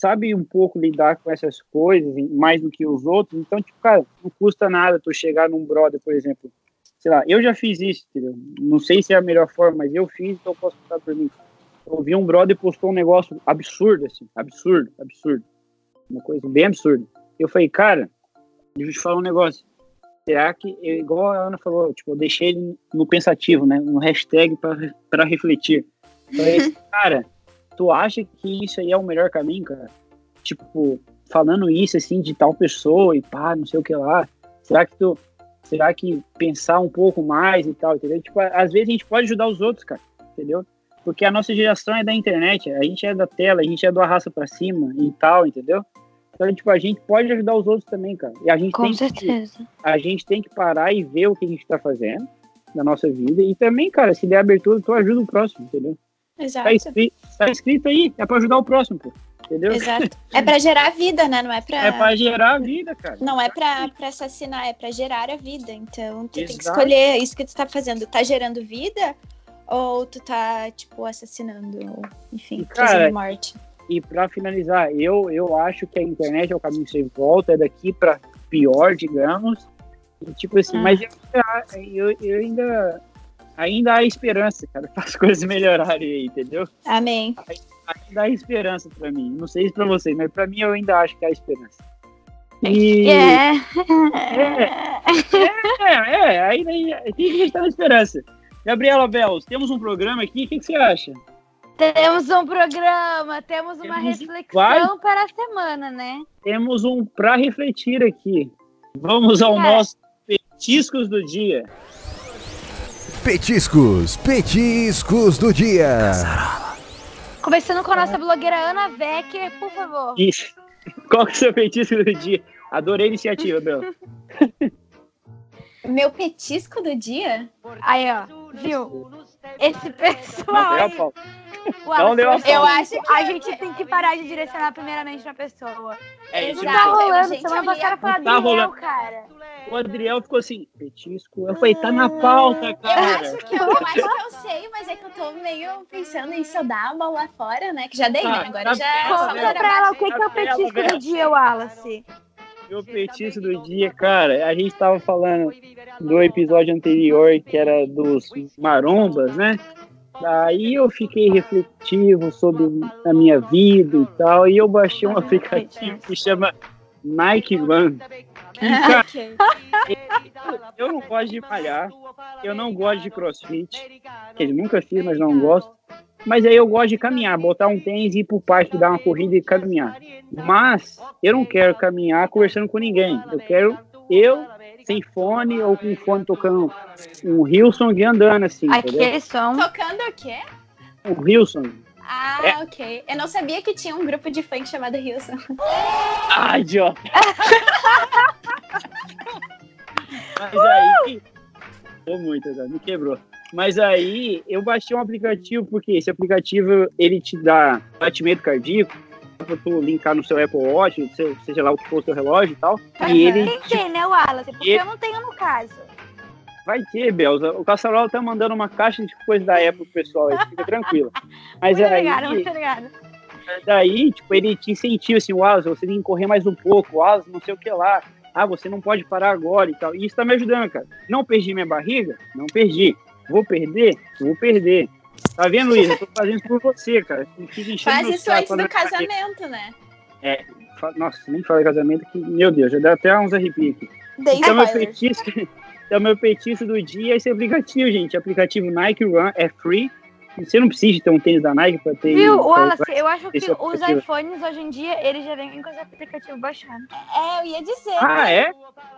sabe um pouco lidar com essas coisas, mais do que os outros. Então, tipo, cara, não custa nada tu chegar num brother, por exemplo. Sei lá, eu já fiz isso, entendeu? Não sei se é a melhor forma, mas eu fiz, então eu posso contar por mim. Eu vi um brother postou um negócio absurdo, assim, absurdo, absurdo. Uma coisa bem absurda. Eu falei, cara, deixa eu te falar um negócio. Será que, eu- igual a Ana falou, tipo, eu deixei ele no pensativo, né? No hashtag pra refletir. Eu Falei, cara, tu acha que isso aí é o melhor caminho, cara? Tipo, falando isso, assim, de tal pessoa e pá, não sei o que lá. Será que tu. Será que pensar um pouco mais e tal, entendeu? Tipo, às vezes a gente pode ajudar os outros, cara, entendeu? Porque a nossa geração é da internet, a gente é da tela, a gente é do arrasta pra cima e tal, entendeu? Então, tipo, a gente pode ajudar os outros também, cara. E a gente Com tem que- certeza. a gente tem que parar e ver o que a gente tá fazendo na nossa vida. E também, cara, se der abertura, tu ajuda o próximo, entendeu? Exato. Tá escrito, tá escrito aí, é pra ajudar o próximo, pô. Entendeu? Exato. É pra gerar vida, né? Não é pra. É pra gerar a vida, cara. Não é pra, pra assassinar, é pra gerar a vida. Então, tu tem que Exato. escolher isso que tu tá fazendo. Tá gerando vida ou tu tá, tipo, assassinando? ou, Enfim, Cara, trazendo morte. E pra finalizar, eu, eu acho que a internet é o caminho sem volta, é daqui pra pior, digamos. E, tipo assim, Ah. mas eu, eu, eu ainda. Ainda há esperança, cara, para as coisas melhorarem aí, entendeu? Amém. Ainda há esperança pra mim. Não sei se pra vocês, mas pra mim eu ainda acho que há esperança. E. É. É, é, ainda tem que estar na esperança. Gabriela Belos, temos um programa aqui, o que, que você acha? Temos um programa, temos uma Temos reflexão para a semana, né? Temos um pra refletir aqui. Vamos ao É. nosso petiscos do dia. Petiscos, petiscos do dia. Começando com a nossa blogueira Ana Becker, por favor. Isso. Qual que é o seu petisco do dia? Adorei a iniciativa, Bela. Meu petisco do dia? Aí, ó, viu? Esse Não, pessoal deu a aí, pau. o Alan, Não deu a eu, acho que a gente tem que parar de direcionar primeiramente na pessoa. É, Isso tá Exato, rolando, gente, semana eu passada foi a Não tá Adriel, rolando. cara. o Adriel ficou assim, petisco. Eu falei, tá na pauta, Eu cara. acho, que eu, eu acho que eu sei, mas é que eu tô meio pensando em se eu dar a bola fora, né? Que já dei, Ah, né? Agora tá já bem, é tá bem. Conta pra ela o que, que é o Gabriela, petisco Gabriela. do dia, Wallace. Meu petisco do dia, cara, a gente tava falando do episódio anterior, que era dos marombas, né? Daí eu fiquei refletivo sobre a minha vida e tal, e eu baixei um aplicativo que chama Nike Run. E, cara, Ok. eu não gosto de malhar, eu não gosto de crossfit, que nunca fiz, mas não gosto. Mas aí eu gosto de caminhar, botar um tênis e ir pro parque, dar uma corrida e caminhar. Mas eu não quero caminhar conversando com ninguém. Eu quero eu sem fone ou com fone tocando um Hillsong e andando assim? Aquele som. Tocando o quê? Um Hillsong. Ah, É. ok. Eu não sabia que tinha um grupo de funk chamado Hilson. Ah, idiota! Mas aí. Tô muito, me quebrou. Mas aí eu baixei um aplicativo, porque esse aplicativo ele te dá batimento cardíaco, pra tu linkar no seu Apple Watch, seu- seja lá o que for o seu relógio e tal. E ele Tem que ter, né, Wallace? Porque E- eu não tenho no caso. vai ter, Belza. O Caçarol tá mandando uma caixa de coisa da Apple pro pessoal, fica tranquila. Mas muito aí, obrigada, muito obrigada. daí, tipo, ele te incentiva assim, Wallace, você tem que correr mais um pouco, Wallace, não sei o que lá. Ah, você não pode parar agora e tal. E isso tá me ajudando, cara. Não perdi minha barriga? Não perdi. Vou perder? Vou perder. Tá vendo, Luiz? Eu tô fazendo por você, cara. Faz isso antes do casamento, né? Fa- Nossa, nem fala de casamento que, meu Deus, já dá até uns arrepios aqui. Dei Então, meu petisco, então, meu petisco do dia é esse aplicativo, gente. aplicativo Nike Run é free. Você não precisa ter um tênis da Nike pra ter. Viu, pra- Wallace, eu acho que os iPhones hoje em dia, eles já vêm com esse aplicativo baixado. É, eu ia dizer. Ah, é?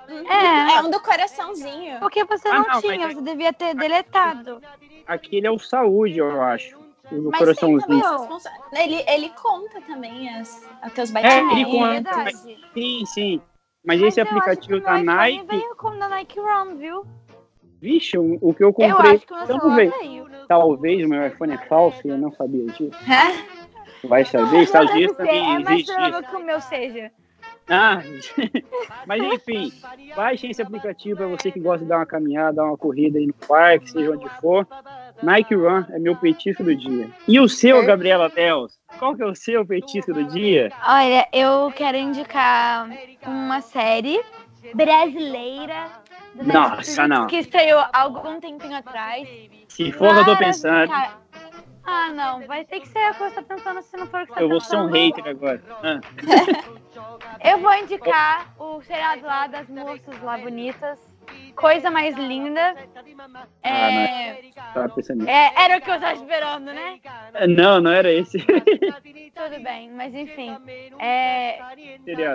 É. É um do coraçãozinho. Porque você Ah, não, não, tinha, mas- você devia ter deletado. Aquele é o saúde, eu acho. O do Mas coraçãozinho. Ele, ele conta também as, os teus É, batimentos. ele conta. verdade. Sim, sim. Mas, Mas esse aplicativo da Nike, veio com da Nike Run, viu? Vixe, o, o que eu Eu comprei. acho que o. Talvez o meu iPhone é falso e eu não sabia disso. Vai saber, também é mais provável que o meu seja. Ah, mas enfim, baixem esse aplicativo para você que gosta de dar uma caminhada, dar uma corrida aí no parque, seja onde for. Nike Run é meu petisco do dia. E o seu, Gabriela Teles? Qual que é o seu petisco do dia? Olha, eu quero indicar uma série brasileira do Nossa, Netflix não. que há algum tempinho atrás. Se for o que eu tô pensando, Maravilhosa. Ah, não, vai ter que ser o que você tá pensando se não for o que você tá eu vou ser um hater agora. Ah, Eu vou indicar o seriado lá das moças lá bonitas. Coisa mais linda. É, tava pensando nisso. é, era o que eu tava esperando, né? Não, não era esse. Tudo bem, mas enfim. É.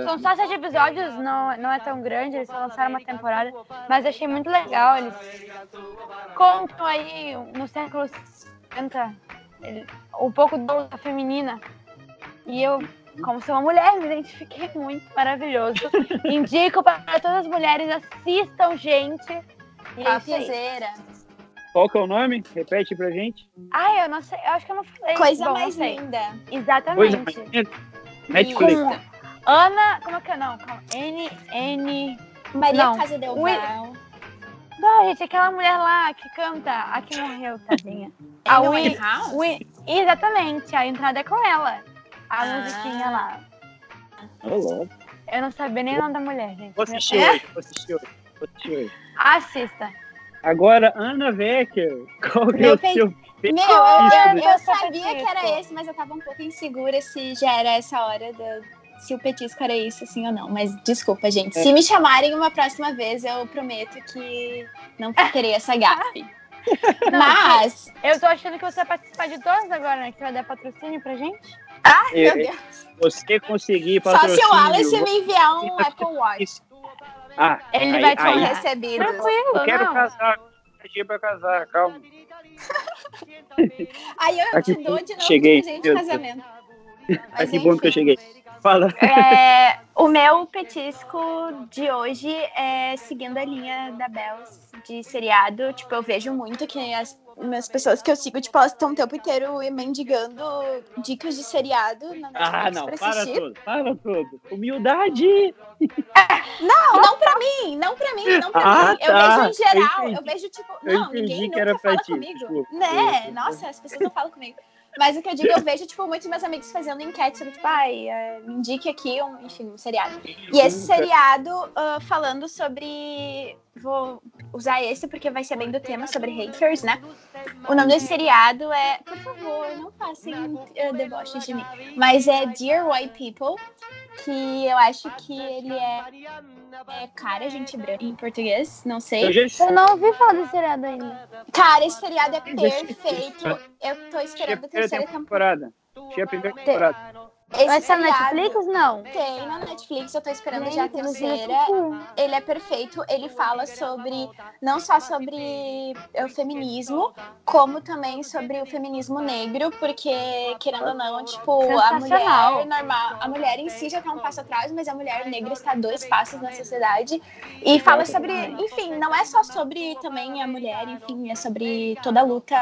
São só sete episódios, não, não é tão grande, eles só lançaram uma temporada, mas achei muito legal. Eles contam aí no século 50 ele- um pouco da luta feminina. E eu, como sou uma mulher, me identifiquei muito, maravilhoso. Indico para todas as mulheres, assistam, gente. E é aí. Topzera. Qual que é o nome? Repete pra gente. Ai, eu não sei, eu acho que eu não falei. Coisa Bom, mais linda. Exatamente. Coisa mais linda. Netflix. Com Ana, como é que é? Não, calma. N, N, Maria Não. Casa Del. Val. Não, gente, aquela mulher lá que canta, a que morreu, tadinha. A Amy Wi-? Wi- Exatamente, a entrada é com ela. A Ah. musiquinha lá. Eu não sabia nem o nome da mulher, gente. Vou assistir É? hoje, vou assistir hoje. Vou assistir hoje. Assista. Agora, Ana Wecker. Qual que é Meu o seu Meu, petisco eu, do eu, sabia que era esse, mas eu tava um pouco insegura se já era essa hora da. Se o petisco era isso, assim ou não. Mas desculpa, gente. Se me chamarem uma próxima vez, eu prometo que não terei essa gafe. Não, Mas. Eu tô achando que você vai participar de todas agora, né? Que você vai dar patrocínio pra gente. Meu É, Deus. você conseguir Só se o patrocínio, Alice me enviar um Apple Watch. Ah, Ele aí, vai te honrar. Recebido. Tranquilo, Eu quero não. casar. Dia pra casar, calma. Aí eu que te dou de novo cheguei, de presente de meu casamento. Mas, que bom que eu enfim. cheguei. Fala. É, o meu petisco de hoje é seguindo a linha da Bells de seriado. Tipo, eu vejo muito que as minhas pessoas que eu sigo, tipo, elas estão o tempo inteiro mendigando dicas de seriado na Netflix Ah, não, para assistir. tudo, para tudo. Humildade! Não, não pra mim, não pra mim, não pra Ah, mim. Eu tá. vejo em geral, Eu eu, vejo, tipo, Eu não, ninguém nunca fala ti, comigo. desculpa. Né? Eu- Nossa, as pessoas não falam comigo. Mas o que eu digo, eu vejo, tipo, muitos meus amigos fazendo enquete sobre, tipo, ai, eh, me indique aqui, um, enfim, um seriado. E esse seriado, ah, falando sobre. Vou usar esse porque vai ser bem do tema sobre haters, né? O nome desse seriado é. Por favor, não façem uh, deboches de mim. Mas é Dear White People, que eu acho que ele é. É cara, gente branca em português, não sei. Eu já Eu não ouvi falar desse seriado ainda. Cara, esse seriado é perfeito. Eu tô esperando a primeira terceira temporada. temporada. Tinha a primeira temporada. Esse Vai ser na Netflix? Não. Tem na Netflix, eu tô esperando já a mas terceira. Ele é perfeito, ele fala sobre, não só sobre é, o feminismo, como também sobre o feminismo negro, porque, querendo ou não, tipo, a mulher normal, a mulher em si já tá um passo atrás, mas a mulher negra está dois passos na sociedade. E fala sobre, enfim, não é só sobre também a mulher, enfim, é sobre toda a luta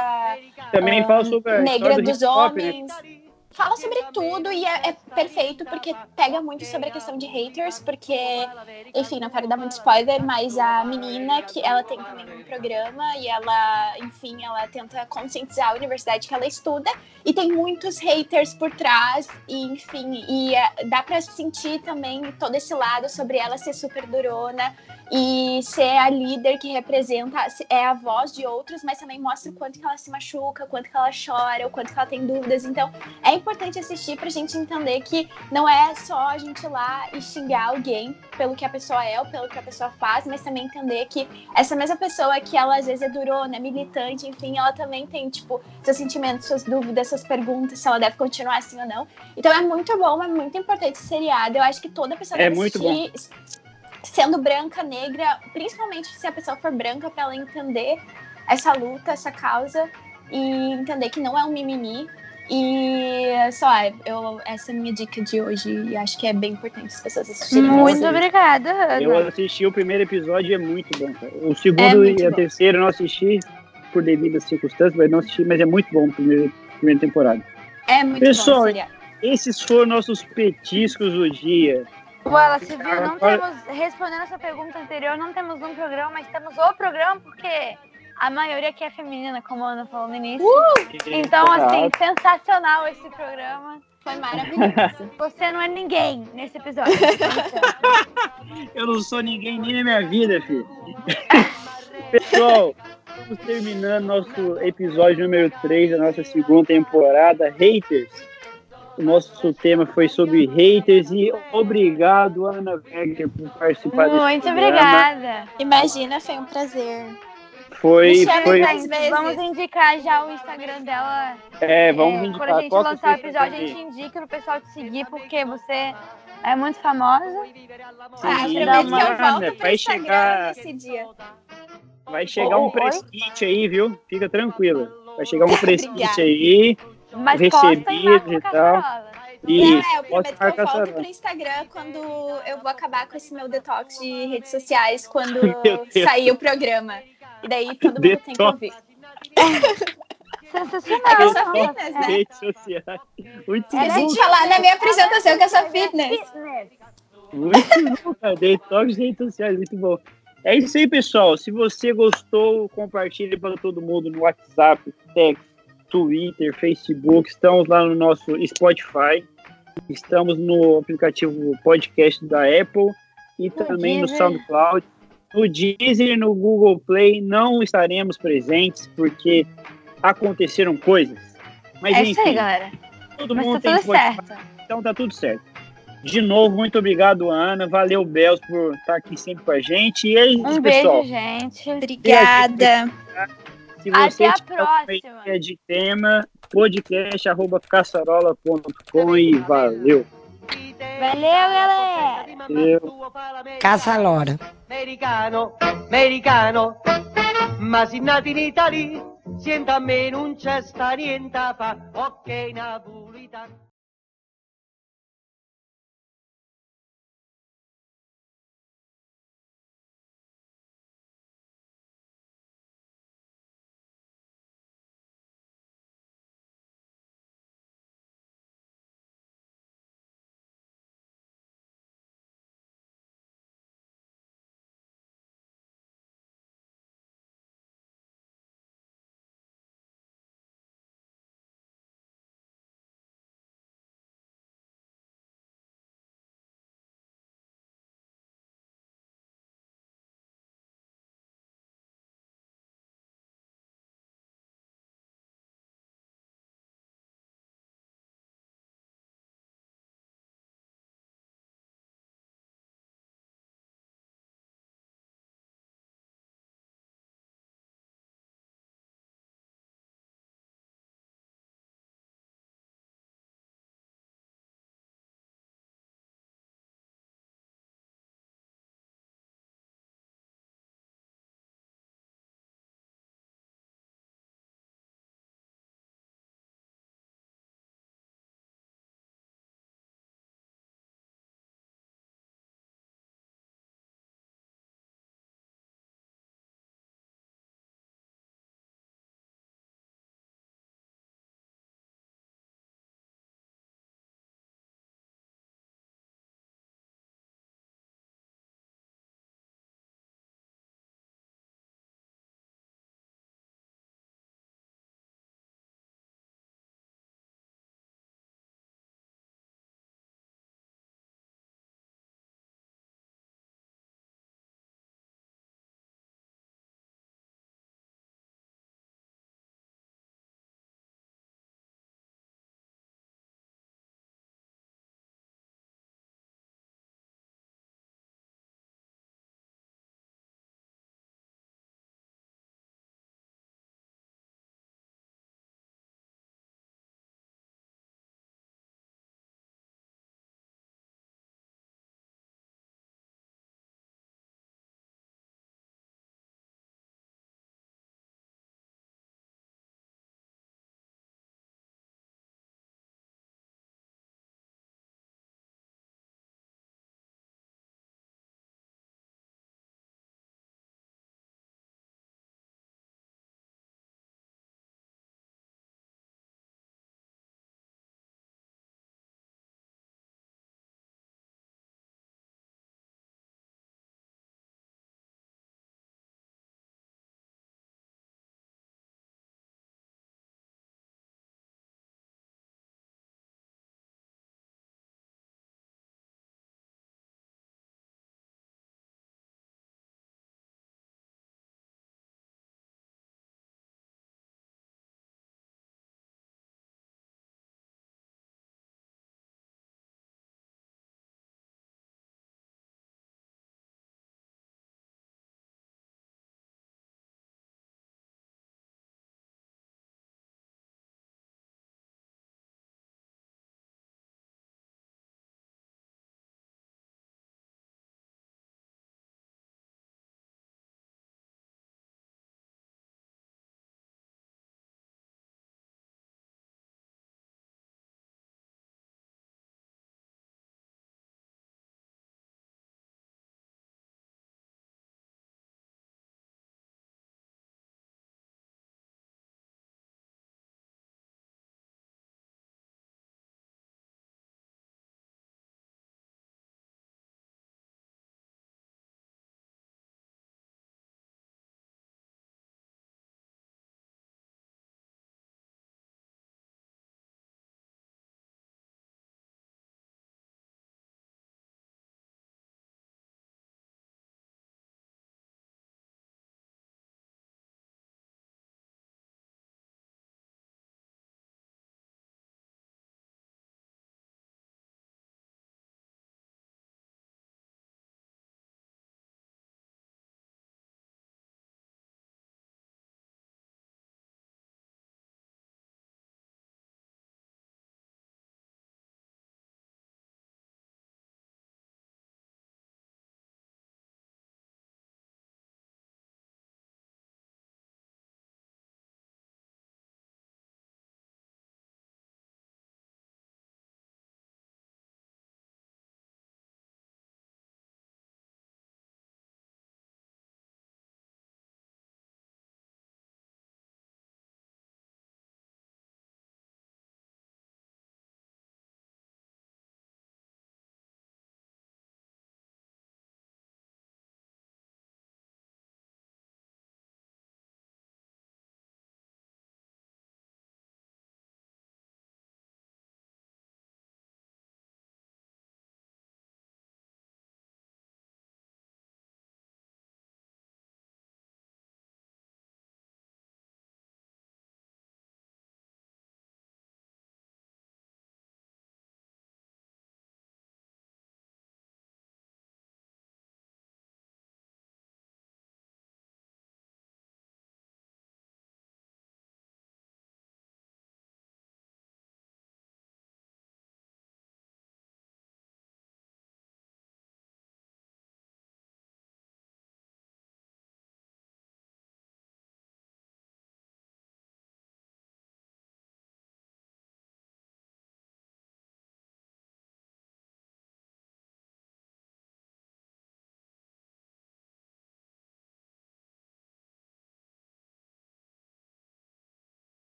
Também ah, fala sobre a negra dos hip hop, né? Fala sobre tudo e é, é perfeito porque pega muito sobre a questão de haters, porque, enfim, não quero dar muito spoiler, mas a menina que ela tem também um programa e ela, enfim, ela tenta conscientizar a universidade que ela estuda e tem muitos haters por trás e, enfim, e é, dá pra sentir também todo esse lado sobre ela ser super durona e ser a líder que representa, é a voz de outros, mas também mostra o quanto que ela se machuca, o quanto que ela chora, o quanto que ela tem dúvidas. Então, é importante assistir pra gente entender que não é só a gente ir lá e xingar alguém pelo que a pessoa é ou pelo que a pessoa faz, mas também entender que essa mesma pessoa que ela às vezes é durona, é militante, enfim, ela também tem, tipo, seus sentimentos, suas dúvidas, suas perguntas, se ela deve continuar assim ou não. Então é muito bom, é muito importante esse seriado. Eu acho que toda pessoa É deve muito assistir, sendo branca, negra, principalmente se a pessoa for branca, pra ela entender essa luta, essa causa e entender que não é um mimimi. E só, eu, essa é a minha dica de hoje e acho que é bem importante as pessoas assistirem. Muito obrigada, Eu Ana. assisti o primeiro episódio e é muito bom, cara. O É segundo muito e a bom. terceira eu não assisti por devidas circunstâncias, mas não assisti, mas é muito bom a primeira, primeira temporada. É muito Pessoal, bom o seriado. Esses foram nossos petiscos do dia. Ué, você viu? Não Agora- temos, respondendo essa pergunta anterior, não temos um programa, mas temos o programa porque a maioria aqui é feminina, como a Ana falou no início. Então, assim, sensacional esse programa. Foi maravilhoso. Você não é ninguém nesse episódio. Eu não sou ninguém nem na minha vida, filho. Pessoal, estamos terminando nosso episódio número 3 da nossa segunda temporada, Haters. O nosso tema foi sobre haters e obrigado, Ana Becker, por participar desse Muito programa. obrigada. Imagina, foi um prazer. Foi, foi. Vamos indicar já o Instagram dela. é, vamos É, indicar quando a gente qual lançar o episódio, a gente indica pro pessoal te seguir, porque você é muito famosa. Ah, Sim, prometo que eu volto pro Instagram chegar- nesse dia. Vai chegar um kit aí, viu? Fica tranquila. Vai chegar um kit aí. Mas Recebido posta e e o tal. Não, é, eu prometo que eu volto pro Instagram quando eu vou acabar com esse meu detox de redes sociais quando sair o programa. E daí todo mundo tem que Detox. ouvir. Sensacional. É que eu sou fitness, né? redes sociais. Muito bom, de falar na minha apresentação que eu sou fitness. muito bom, cara. Detox de redes sociais, muito bom. É isso aí, pessoal. Se você gostou, compartilhe para todo mundo no WhatsApp, Text, Twitter, Facebook. Estamos lá no nosso Spotify. Estamos no aplicativo podcast da Apple e também no Deezer. SoundCloud. No Deezer e no Google Play não estaremos presentes porque aconteceram coisas. Mas É isso aí, enfim, galera. todo Mas mundo tá tem tudo certo. Então tá tudo certo. De novo, muito obrigado, Ana. Valeu, Belos, por estar aqui sempre com a gente. E é isso, Um pessoal. beijo, gente. Obrigada. Se você Até a próxima. ideia de tema, podcast arroba caçarola.com e valeu. Valeu, galera. Valeu. Casa Lora. americano, americano, ma si nati in Italia, sienta a me non c'è sta niente a fa, ok napolitano.